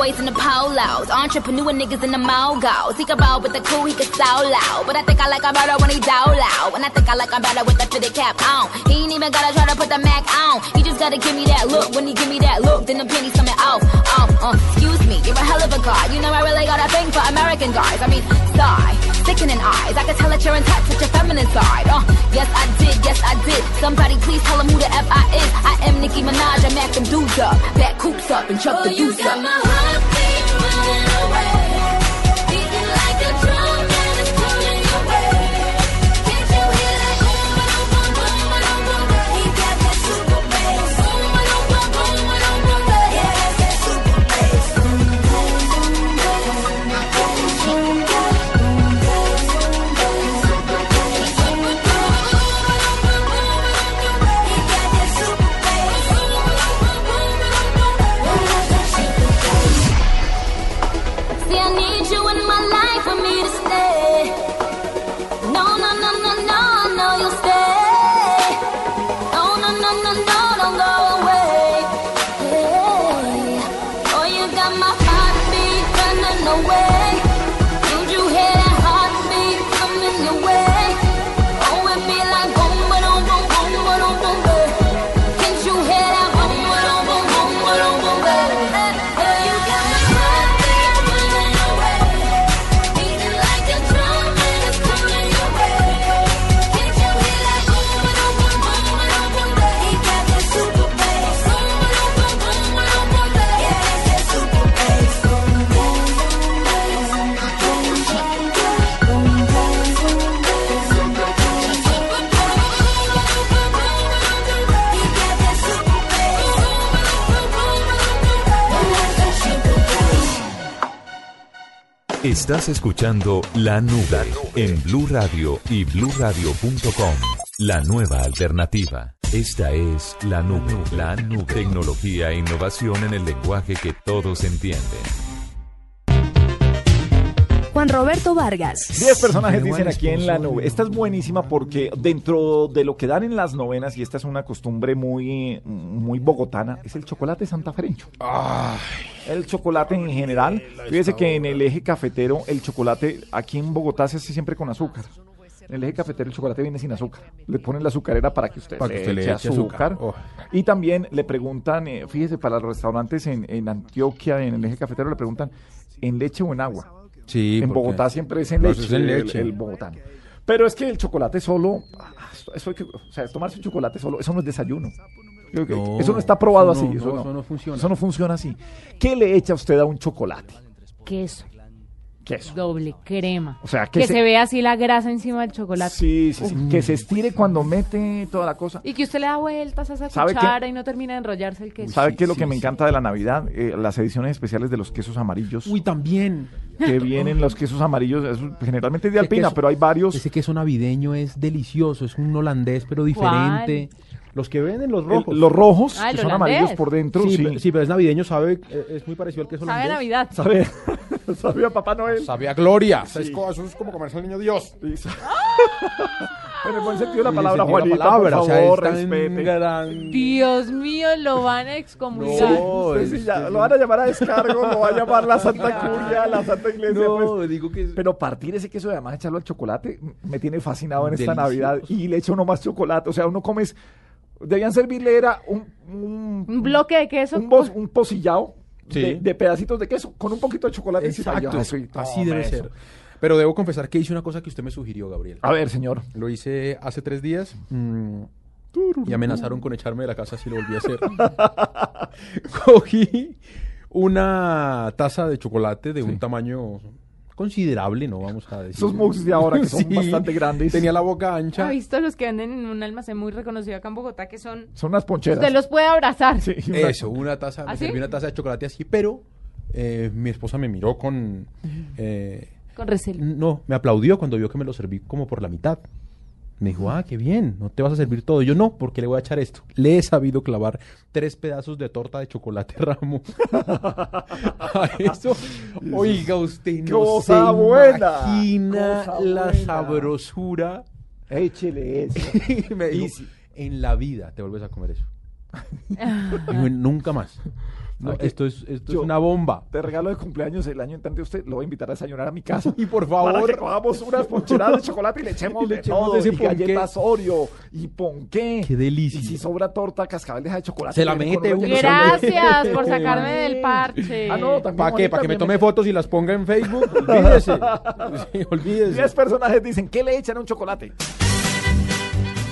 poison a pie the boys in the polos, entrepreneur niggas in the mogos. He can roll with the cool, he can so loud. But I think I like him better when he down loud. And I think I like him better with the fitted cap on. He ain't even gotta try to put the Mac on. He just gotta give me that look. When he give me that look, then the pennies coming off. Oh, uh, excuse me, you're a hell of a guy. You know I really got a thing for American guys. I mean, sigh, sickening eyes. I can tell that you're in touch with your feminine side. Uh, yes I did, yes I did. Somebody please tell him who the F I is. I am Nicki Minaj, I'm them dudes up. Back coops up and chuck the deuce up wasting away. Estás escuchando La Nube en Blue Radio y bluradio.com. La nueva alternativa. Esta es La Nube. La Nube. Tecnología e innovación en el lenguaje que todos entienden. Juan Roberto Vargas. Diez personajes dicen aquí en la nube. Esta es buenísima porque dentro de lo que dan en las novenas, y esta es una costumbre muy, muy bogotana, es el chocolate santafereño. El chocolate en general. Fíjese que en el eje cafetero, el chocolate aquí en Bogotá se hace siempre con azúcar. En el eje cafetero el chocolate viene sin azúcar. Le ponen la azucarera para que usted, Para que le, le eche azúcar. azúcar. Oh. Y también le preguntan, eh, fíjese, para los restaurantes en, en Antioquia, en el eje cafetero, le preguntan, ¿en leche o en agua? Sí, en Bogotá siempre es en leche, eso es en el- leche. el bogotano. Pero es que el chocolate solo, ah, eso hay que, o sea, tomarse un chocolate solo, eso no es desayuno. Yo creo que No, eso no está probado eso no, así. Eso no, no, eso no funciona. Eso no funciona así. ¿Qué le echa usted a un chocolate? Queso. Queso. Doble crema. O sea, que que se... se- ve así la grasa encima del chocolate. Sí, sí, sí. Que se estire cuando mete toda la cosa. Y que usted le da vueltas a esa ¿Sabe qué? cuchara y no termina de enrollarse el queso. ¿Sabe qué es lo que me encanta de la Navidad? Eh, las ediciones especiales de los quesos amarillos. Uy, también. Que vienen los quesos amarillos, eso generalmente es de Alpina, queso- pero hay varios. Ese queso navideño es delicioso, es un holandés, pero diferente. Los que venden los rojos. los rojos, Ah, que son holandés. amarillos por dentro, Sí, sí. pero, sí, pero es navideño, sabe, eh, es muy parecido al queso Sabe a holandés. Navidad. Sabe, (laughs) sabe a Papá Noel. Sabe a gloria. Sí. Es Eso es como comerse al niño Dios. (laughs) En el buen sentido de la palabra, de la Juanita, palabra, por o sea, favor, es tan respete. gran- Dios mío, lo van a excomulgar. No, Sí, sí, ya, lo van a llamar a descargo, lo va a llamar la Santa Curia, la Santa Iglesia. No, pues. digo que Pero partir ese queso y además echarlo al chocolate me tiene fascinado en esta. Navidad. Y le echa uno más chocolate. O sea, uno comes. Debían servirle era un. Un, Un bloque de queso. un, bos- un pocillado Sí. de, de pedacitos de queso con un poquito de chocolate. Exacto, sí, así tome debe eso. ser. Pero debo confesar que hice una cosa que usted me sugirió, Gabriel. A ver, señor. Lo hice hace tres días mm, y amenazaron con echarme de la casa si lo volví a hacer. (laughs) (laughs) Cogí una taza de chocolate de un tamaño considerable, no vamos a decir. Esos mugs de ahora que son (laughs) Sí, bastante grandes. Tenía la boca ¿Ha ancha. visto los que venden en un almacén muy reconocido acá en Bogotá que son... Son unas poncheras. Usted los puede abrazar. Sí, una- Eso, una taza, me ¿Ah, sí? serví una taza de chocolate así, pero eh, mi esposa me miró con... eh, Con recelo. No, me aplaudió cuando vio que me lo serví como por la mitad. Me dijo, ah, qué bien, no te vas a servir todo. Yo no, porque le voy a echar esto. Le he sabido clavar tres pedazos de torta de chocolate (laughs) ramo. a eso, oiga, usted no Cosa se buena, imagina cosa la buena. sabrosura. Échele eso. (laughs) Y me dijo, Y si- en la vida te vuelves a comer eso. (laughs) Nunca más. No, esto es, esto yo- es una bomba. De regalo de cumpleaños el año entrante usted lo voy a invitar a desayunar a mi casa. (laughs) Y por Para favor, que cojamos unas poncheradas de chocolate y le echemos (laughs) Y le de echemos todo, de ese y ponqué. galletas Oreo, y ponqué. Qué delicia. Y si sobra torta, cascabel de chocolate. Se la mete uno. Gracias por (laughs) sacarme del parche. Ah, no, también ¿Para qué? ¿Para que me tome fotos y las ponga en Facebook? Olvídese. Sí, olvídese. Diez personajes dicen, ¿qué le echan a un chocolate?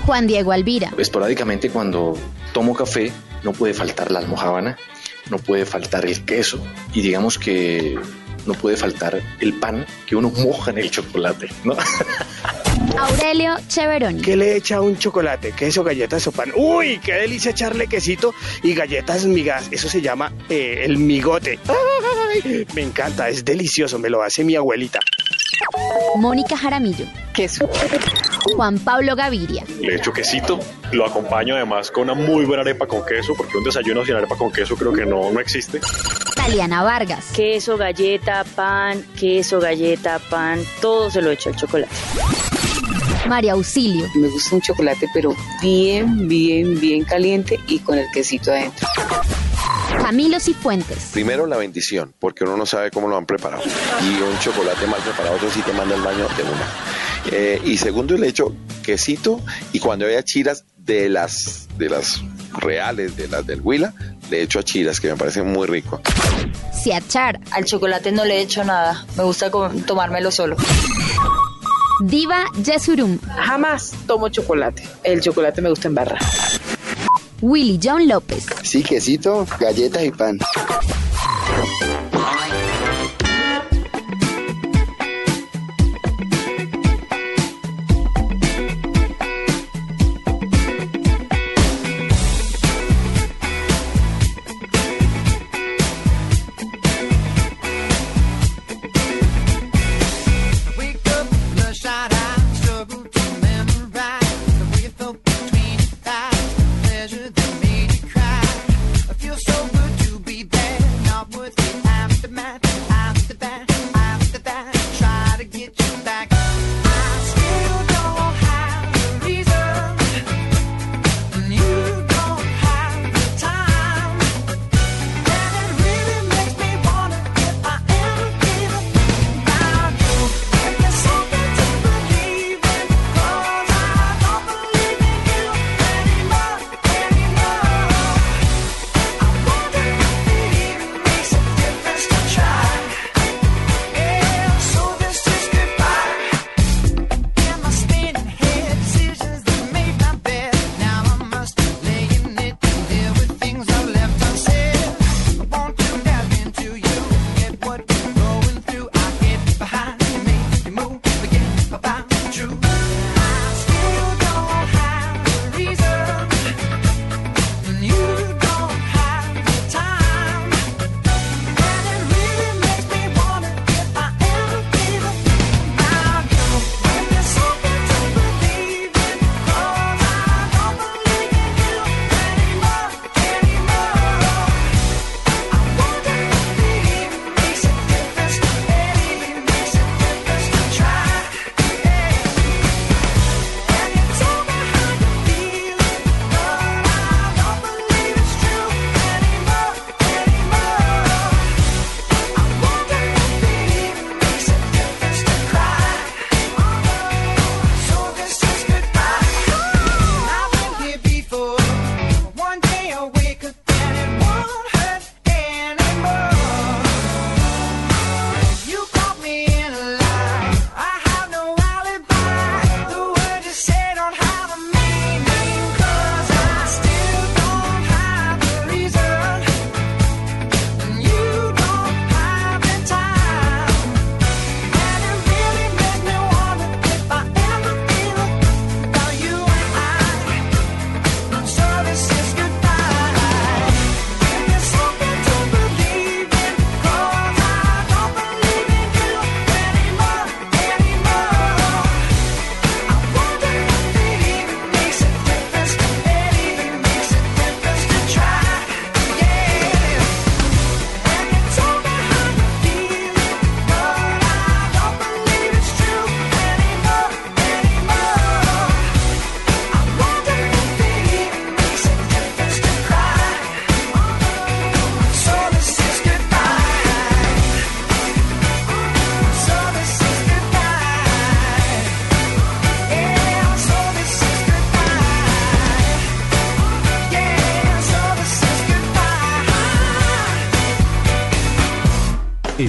Juan Diego Alvira. Esporádicamente cuando tomo café no puede faltar la almojábana, no puede faltar el queso y digamos que no puede faltar el pan que uno moja en el chocolate, ¿no? (laughs) Aurelio Cheveroni. ¿Qué le echa un chocolate? Queso, galletas o pan. ¡Uy! ¡Qué delicia echarle quesito y galletas migas! Eso se llama eh, el migote. ¡Ay! Me encanta, es delicioso, me lo hace mi abuelita. Mónica Jaramillo. Queso. Juan Pablo Gaviria. Le echo quesito, lo acompaño además con una muy buena arepa con queso, porque un desayuno sin arepa con queso creo que no, no existe. Taliana Vargas. Queso, galleta, pan, queso, galleta, pan, todo se lo echo al chocolate. María Auxilio. Me gusta un chocolate, pero bien, bien, bien caliente y con el quesito adentro. Camilo Cifuentes. Primero la bendición, porque uno no sabe cómo lo han preparado. Y un chocolate mal preparado, eso sí te manda al baño de una. Eh, y segundo le echo quesito y cuando haya chiras de las de las reales, de las del Huila, le echo a chiras que me parecen muy rico. Siachar. Al chocolate no le echo nada. Me gusta tomármelo solo. Diva Yesurum. Jamás tomo chocolate. El chocolate me gusta en barra. Willy John López. Sí, quesito, galletas y pan.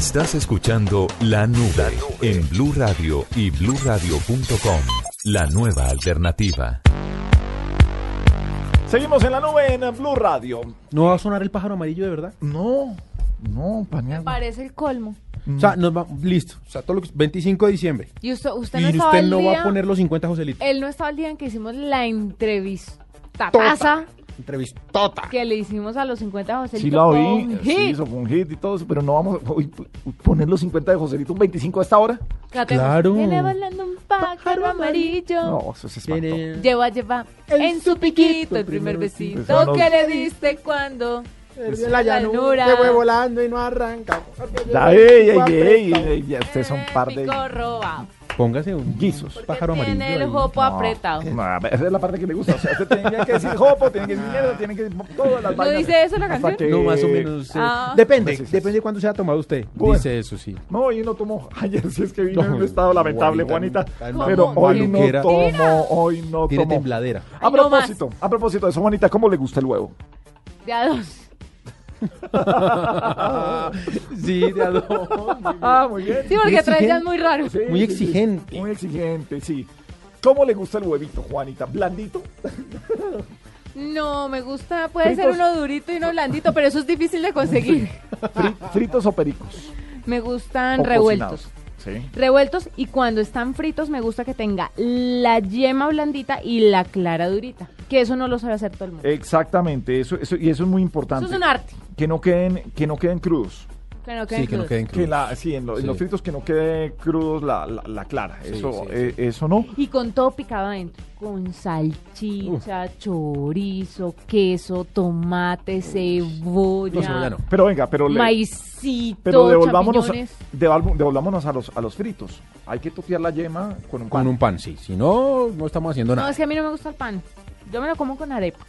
Estás escuchando La Nube en Blue Radio y bluradio.com. La nueva alternativa. Seguimos en la nube en Blue Radio. ¿No va a sonar el pájaro amarillo de verdad? No, no, pañal. Parece el colmo. O sea, nos va, listo. O sea, todo lo que, 25 de diciembre. Y usted, usted y no estaba usted no día, va a poner los 50 Joselito. Él no estaba el día en que hicimos la entrevista Tota. taza Entrevistota. que le hicimos a los 50 Joselito. Sí la oí, con sí, hit. hizo un hit y todo eso, pero no vamos a hoy poner los 50 de Joselito, un 25 a esta hora. Claro. Viene volando un pájaro amarillo. No, eso es espanto. Lleva, lleva en su piquito el primer besito no- que le diste cuando En la llanura, que fue volando y no arranca. Ya, ey, ey, ey, ey, ya ustedes son par de pico robado. Póngase un guisos. pájaro amarillo. Tiene el ahí. jopo apretado. No, a ver, esa es la parte que le gusta. O sea, usted tenía que decir jopo, tiene que decir mierda, tiene que decir todas las ¿No vainas. dice eso la canción? que- No, más o menos. eh, Ah. Depende, Sí, sí, sí. depende de cuándo se ha tomado usted. Bueno. Dice eso, sí. No, y no tomó. (laughs) Ayer sí es que vino en un estado lamentable, Juanita, Pero hoy no tomó, hoy no Tiene tomó. tembladera. A propósito, a propósito de eso, Juanita, ¿cómo le gusta el huevo? De a dos. (laughs) sí, de a dos. (laughs) Ah, muy bien. Sí, porque trae ya es muy raro. Sí, Muy sí, sí. exigente. Muy exigente, sí. ¿Cómo le gusta el huevito, Juanita? ¿Blandito? (laughs) No, me gusta, puede Fritos. ser uno durito y uno blandito, pero eso es difícil de conseguir. Fri- ¿Fritos o pericos? Me gustan ¿O revueltos. cocinados? Sí. Revueltos y cuando están fritos me gusta que tenga la yema blandita y la clara durita. Que eso no lo sabe hacer todo el mundo. Exactamente, eso, eso, y eso es muy importante. Eso es un arte. Que no queden, que no queden crudos. Que no Sí, queden que no crudos. queden Que crudos. la, sí, en, lo- en Sí. los fritos que no quede crudos la, la, la clara. Sí, eso, sí, eh, eso no. Y con todo picado adentro. Con salchicha, chorizo, queso, tomate, cebolla, No, cebolla no. Pero venga, pero le- maicito, pero devolvámonos, devolv- devolvámonos a los, a los fritos. Hay que totear la yema con un pan. Con un pan, sí. Si no, no estamos haciendo No, nada. es que a mí no me gusta el pan. Yo me lo como con arepa.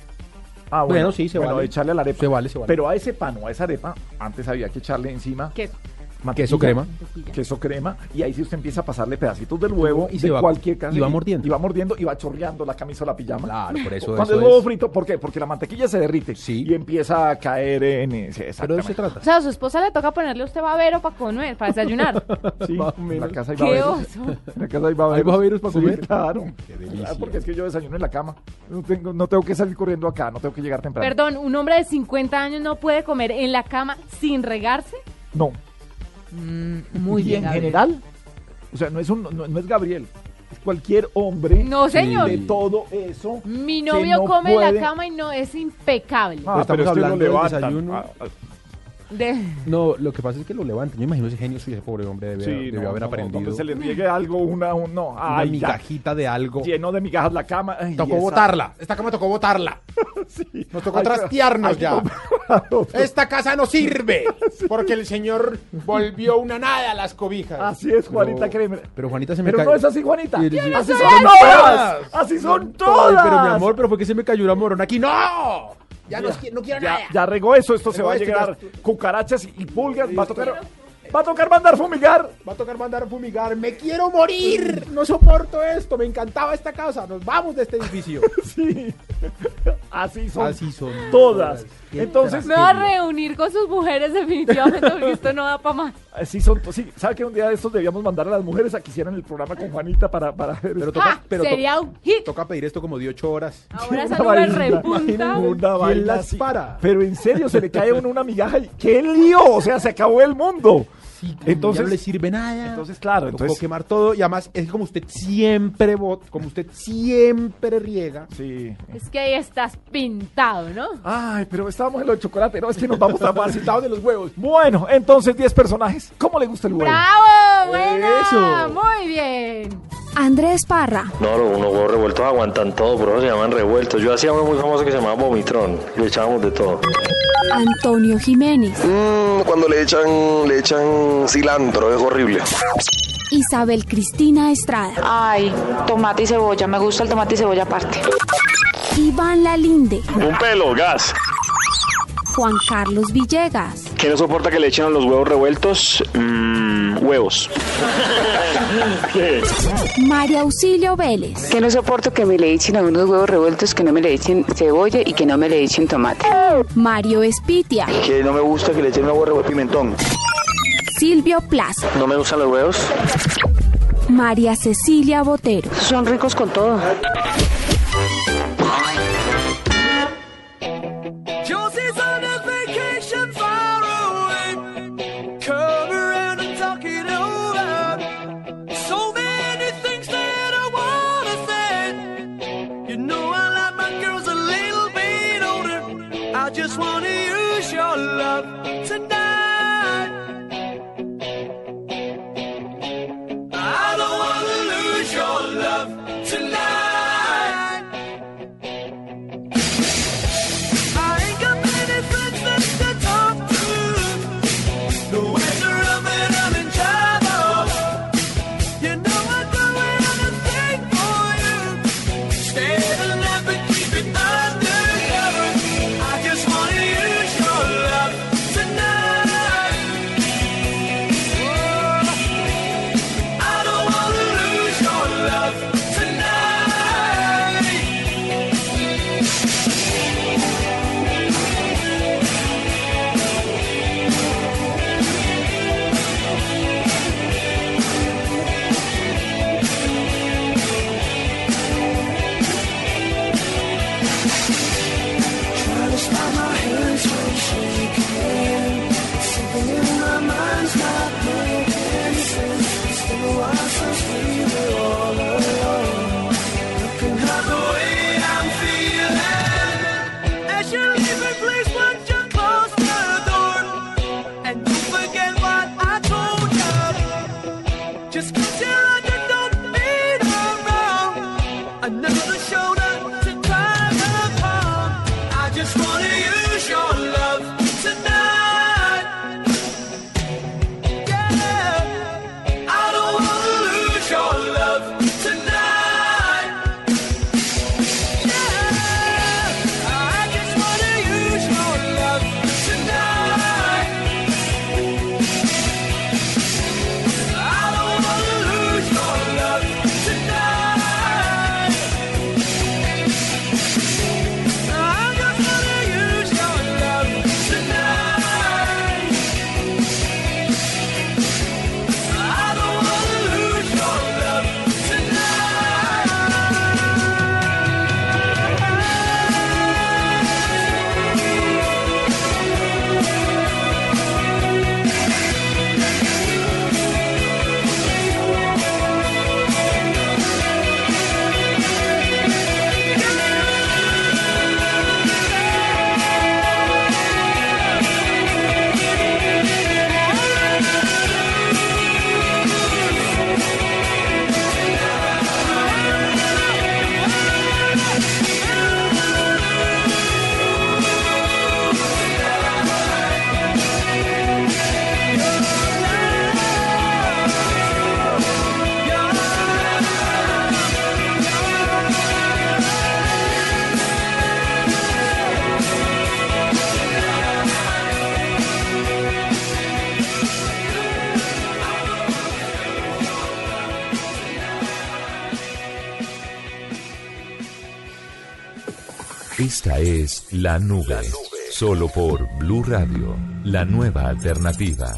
Ah, bueno, Bueno, sí, se bueno, vale. echarle a la arepa. Se vale, se vale. Pero a ese pan o a esa arepa, antes había que echarle encima Queso. Mantequilla, Queso crema. queso crema, y ahí sí usted empieza a pasarle pedacitos del huevo Y y se de va- cualquier casa. y va mordiendo. Y va mordiendo y va chorreando la camisa o la pijama. Claro, por eso Cuando eso el huevo es- frito, ¿por qué? Porque la mantequilla se derrite Sí. y empieza a caer en ese. Pero de eso exactamente. se trata. O sea, a su esposa le toca ponerle a usted babero para comer, para desayunar. (laughs) Sí, en la casa hay ¡Qué baberos. oso! En la casa hay baberos. ¿Hay baberos para Sí, comer? claro. Qué delicia. Claro, porque es que yo desayuno en la cama. No tengo, no tengo que salir corriendo acá, no tengo que llegar temprano. Perdón, ¿un hombre de 50 años no puede comer en la cama sin regarse? No. Muy y bien, en Gabriel. general, o sea, no es, un, no, no es Gabriel, es cualquier hombre No, señor. de todo eso. Mi novio no come en puede- la cama y no es impecable. Ah, Estamos pero es que lo hablando del levantan. desayuno. Ah, ah, De- No, lo que pasa es que lo levantan. Yo imagino ese genio suyo, ese pobre hombre debe, sí, debió no, haber no, aprendido Donde se le riegue algo, una, un, no, una ay, ya, migajita de algo. lleno de migajas la cama. ay, Tocó esa- botarla. Esta cama tocó botarla. (laughs) Sí. Nos tocó que- trastearnos ya. (laughs) Esta casa no sirve (laughs) porque el señor volvió una nada a las cobijas. Así es, Juanita, No, créeme. Pero Juanita se me Pero no es así, Juanita. Sí, sí. Así ¡Yo son no todas. Así son Ay, todas. pero mi amor, pero fue que se me cayó una morona aquí. ¡No! Ya no, qui- no quiero ya, nada. ya regó eso, esto se va a esto, llegar cucarachas y pulgas, va a tocar, va a tocar mandar fumigar. Va a tocar mandar fumigar. ¡Me quiero morir! No soporto esto. Me encantaba esta casa. Nos vamos de este edificio. (laughs) Sí, así son, Así son todas. todas. Entonces, Me va a reunir con sus mujeres definitivamente porque esto no da para más. así son, sí, ¿sabe que un día de estos debíamos mandar a las mujeres a que hicieran el programa con Juanita para, para ver Pero toca, ¡Ja! pero to- Sería un hit. toca pedir esto como de ocho horas. (laughs) Ahora vaina, repunta. Una así. para? Pero en serio, se le cae a uno una migaja y ¡qué lío! O sea, se acabó el mundo. Entonces, Entonces- ya no le sirve nada. Entonces, claro, entonces- quemar todo y además es como usted siempre vota, como usted siempre riega. Sí. Es que ahí estás pintado, ¿no? Ay, pero estábamos en lo de chocolate, no, es que nos vamos a facilitados de los huevos. Bueno, entonces 10 personajes. ¿Cómo le gusta el huevo? ¡Bravo! ¡Buena! Eso. Muy bien. Andrés Parra, No, los unos huevos revueltos aguantan todo, por eso se llaman revueltos. Yo hacía uno muy famoso que se llamaba vomitrón, le echábamos de todo. Antonio Jiménez, Mm, cuando le echan, le echan cilantro, es horrible. Isabel Cristina Estrada, Ay, tomate y cebolla, me gusta el tomate y cebolla aparte. Iván Lalinde, Un pelo, gas. Juan Carlos Villegas, ¿Qué no soporta que le echen a los huevos revueltos? Mm, huevos. María Auxilio Vélez, Que no soporto que me le echen a unos huevos revueltos, que no me le echen cebolla y que no me le echen tomate. Mario Espitia, Que no me gusta que le echen agua de pimentón. Silvio Plaza, No me gustan los huevos. María Cecilia Botero. Son ricos con todo. La Nube, solo por Blue Radio, la nueva alternativa.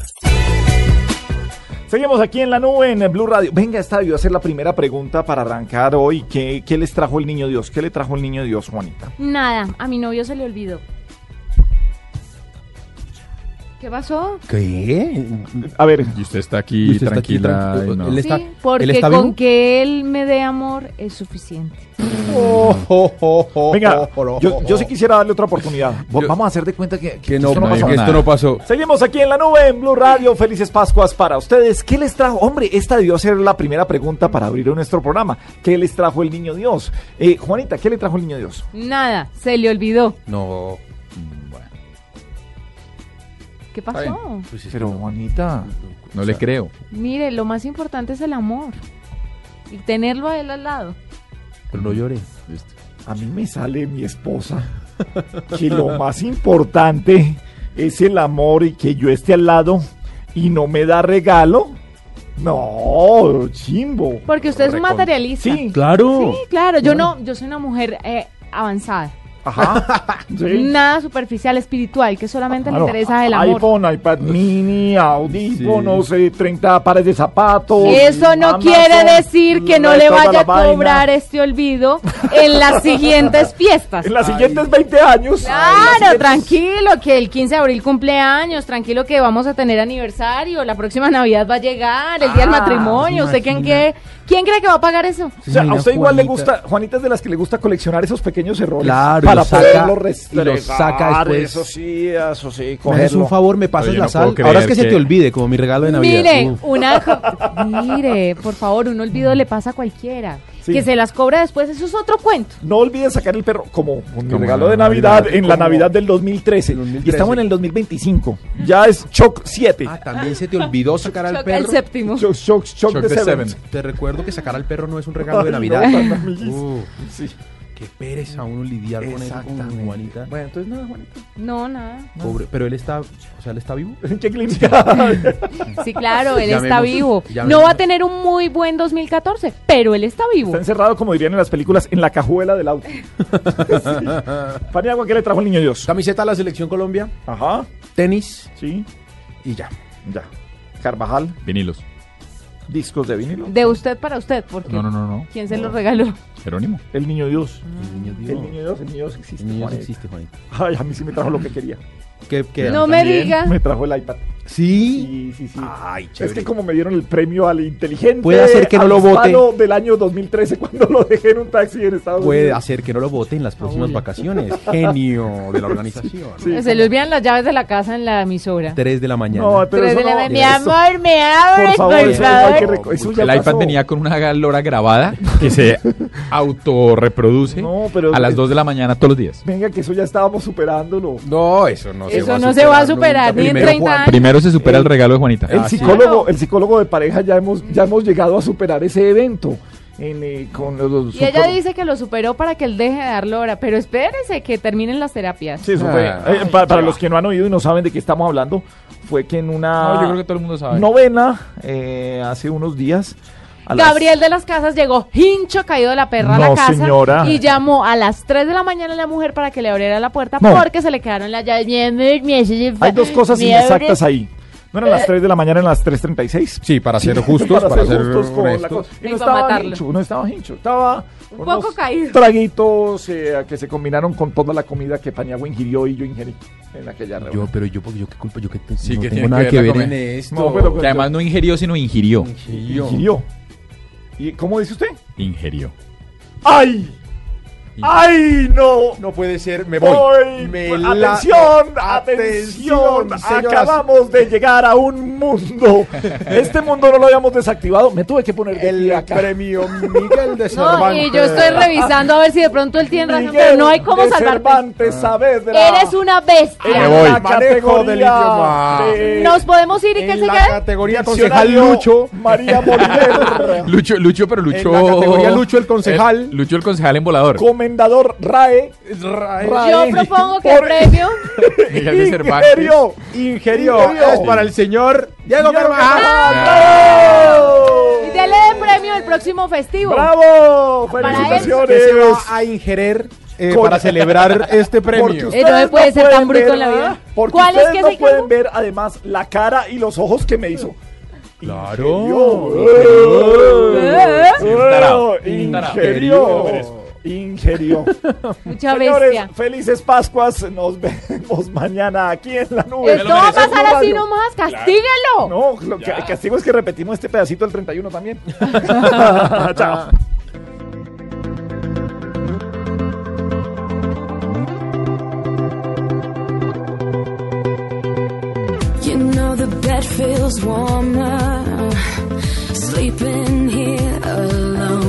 Seguimos aquí en la nube en Blue Radio. Venga, esta debió ser la primera pregunta para arrancar hoy. ¿Qué, qué les trajo el niño Dios? ¿Qué le trajo el niño Dios, Juanita? Nada, a mi novio se le olvidó. ¿Qué pasó? ¿Qué? A ver. Y usted está aquí Usted está aquí tranquila. tranquilo. y no. Él está- Sí, porque ¿Él está con vivo? que él me dé amor es suficiente. (laughs) Venga, yo, yo sí quisiera darle otra oportunidad. Vamos a hacer de cuenta que, que no, esto no no, pasó. que esto no pasó. Seguimos aquí en la nube en Blue Radio. Felices Pascuas para ustedes. ¿Qué les trajo? Hombre, esta debió ser la primera pregunta para abrir nuestro programa. ¿Qué les trajo el niño Dios? Eh, Juanita, ¿qué le trajo el niño Dios? Nada, se le olvidó. No. ¿Qué pasó? Pues Pero Juanita. No le creo. Mire, lo más importante es el amor. Y tenerlo a él al lado. Pero no llore. A mí me sale mi esposa que lo más importante es el amor y que yo esté al lado y no me da regalo. No, chimbo. Porque usted es un materialista. Sí, claro. Sí, claro. Yo no, yo soy una mujer eh, avanzada. Ajá. (laughs) Sí. Nada superficial, espiritual, que solamente Claro. le interesa el amor. iPhone, iPad mini, audífonos, eh, 30 pares de zapatos. Eso no Amazon, quiere decir que no le vaya a vaina. cobrar este olvido en las siguientes (laughs) fiestas. En las siguientes 20 años. Claro, tranquilo, que el 15 de abril cumpleaños, tranquilo que vamos a tener aniversario, la próxima Navidad va a llegar, el día del Ah, matrimonio, ¿usted quién, qué, quién cree que va a pagar eso? O sea, a usted igual le gusta, Juanita es de las que le gusta coleccionar esos pequeños errores Claro, para los saca- y restregar. saca después. Eso sí, eso sí, cogerlo. un favor, me pasas Oye, la no sal. Ahora es que, se te olvide, como mi regalo de Navidad. Mire, Uf. una mire, por favor, un olvido le pasa a cualquiera. Sí. Que se las cobra después, eso es otro cuento. No olviden sacar el perro como un Como regalo de Navidad, Navidad, en la Navidad del 2013. 2013. Y estamos en el 2025. Ya es Choc 7. Ah, también se te olvidó sacar al perro. el séptimo. Choc, Choc, Choc Choc the the Seventh. Seventh. Te recuerdo que sacar al perro no es un regalo de Navidad. no. Uh, Sí. Qué pereza uno lidiar con eso con. Juanita. Bueno, entonces nada, Juanita. No, nada. Pobre, pero él está, o sea, él está vivo. (laughs) Sí, claro, él está vivo. llamemos- No va a tener un muy buen 2014, pero él está vivo. Está encerrado, como dirían en las películas, en la cajuela del auto. (laughs) Paniagua, ¿qué le trajo el niño Dios? Camiseta a la selección Colombia, Ajá, tenis sí, y ya. ya. Carvajal, Vinilos. Discos de vinilo. De usted para usted, porque No, no, no, no. ¿quién se lo regaló? Jerónimo. El niño Dios. El niño El Dios. niño Dios, el niño Dios existe. El niño Dios existe, Juanita. Ay, a mí sí me trajo lo que quería. ¿Qué, qué? No me diga. Me trajo el iPad. Sí. Sí, sí, sí. Ay, Es que como me dieron el premio al inteligente Puede hacer que no lo vote. del año 2013 cuando lo dejé en un taxi en Estados Puede Unidos. hacer que no lo vote en las próximas vacaciones. Genio de la organización. Sí. Se le olvidan las llaves de la casa en la emisora. 3 de la mañana. No, pero Tres eso de la no- Mi eso- amor, me abres, Por favor, por eso no favor. eso el iPad pasó. venía con una lora grabada que se (laughs) autorreproduce No, pero- a las 2 de la mañana todos los días. Venga, que eso ya estábamos superándolo. No, eso no se Eso va a no se va a superar superar ni en nunca. Primero 30 Juan. años. Primero se supera el regalo de Juanita. El Ah, sí. psicólogo, el psicólogo de pareja ya hemos, ya hemos llegado a superar ese evento. En, eh, con los Y ella dice que lo superó para que él deje de dar lora, pero espérese que terminen las terapias. Sí, eso fue. Ah, eh, pa- para los que no han oído y no saben de qué estamos hablando, fue que en una No, yo creo que todo el mundo sabe. novena eh, hace unos días. A las- Gabriel de las Casas llegó hincho caído de la perra a la casa señora. y llamó a las 3 de la mañana a la mujer para que le abriera la puerta No. porque se le quedaron las llaves. Hay dos cosas inexactas ahí. ¿No eran las 3 de la mañana, eran las 3.36? Sí, para ser justos, para, ser, justos con la honestos. cosa. Y no estaba hincho, no estaba hincho, estaba Un poco caído. traguitos eh, que se combinaron con toda la comida que Paniagua ingirió y yo ingerí en aquella Yo, reunión. pero yo, porque yo qué culpa, yo que te- Sí, no que tengo nada que ver ver la en comida. esto. No, pero- Que además no ingirió, sino ingirió. Ingirió. ¿Y cómo dice usted? Ingirió. ¡Ay! ¡Ay, no! No puede ser, me Voy. voy. Me la- atención, atención, señoras. Acabamos de llegar a un mundo. (laughs) Este mundo no lo habíamos desactivado. Me tuve que poner El acá. premio Miguel de (laughs) No, Cervantes. y yo estoy revisando a ver si de pronto él tiene razón, pero no hay cómo salvarte. Cervantes Saavedra. Eres una bestia. Me voy. la Manejo del categoría idioma. de Nos podemos ir y que En se la quede. categoría concejal Lucho. María. (laughs) Lucho, Lucho, pero Lucho. En la categoría Lucho el concejal. Lucho el concejal en volador. RAE. Rae. Rae. Yo propongo que el Por- premio. Ingerió. Ingerió. Es para el señor Diego Carvajal. Y dele el premio el próximo festivo. ¡Bravo! Para él. Que ¡Felicitaciones! se va a ingerir eh, para celebrar este (laughs) premio. ustedes Eh, no se puede ser tan pueden bruto en la vida. Porque ¿Cuál es ustedes que no se pueden quedó? ver además la cara y los ojos que me hizo. Claro. Eh, Tarao. Ingerió. Ingerió. (laughs) Mucha Señores, bestia. felices Pascuas. Nos vemos mañana aquí en la nube. Esto va a pasar así nomás, castíguelo. No, lo que el castigo es que repetimos este pedacito del 31 también. (laughs) (laughs) Chao. You know the bed feels warmer sleeping here alone.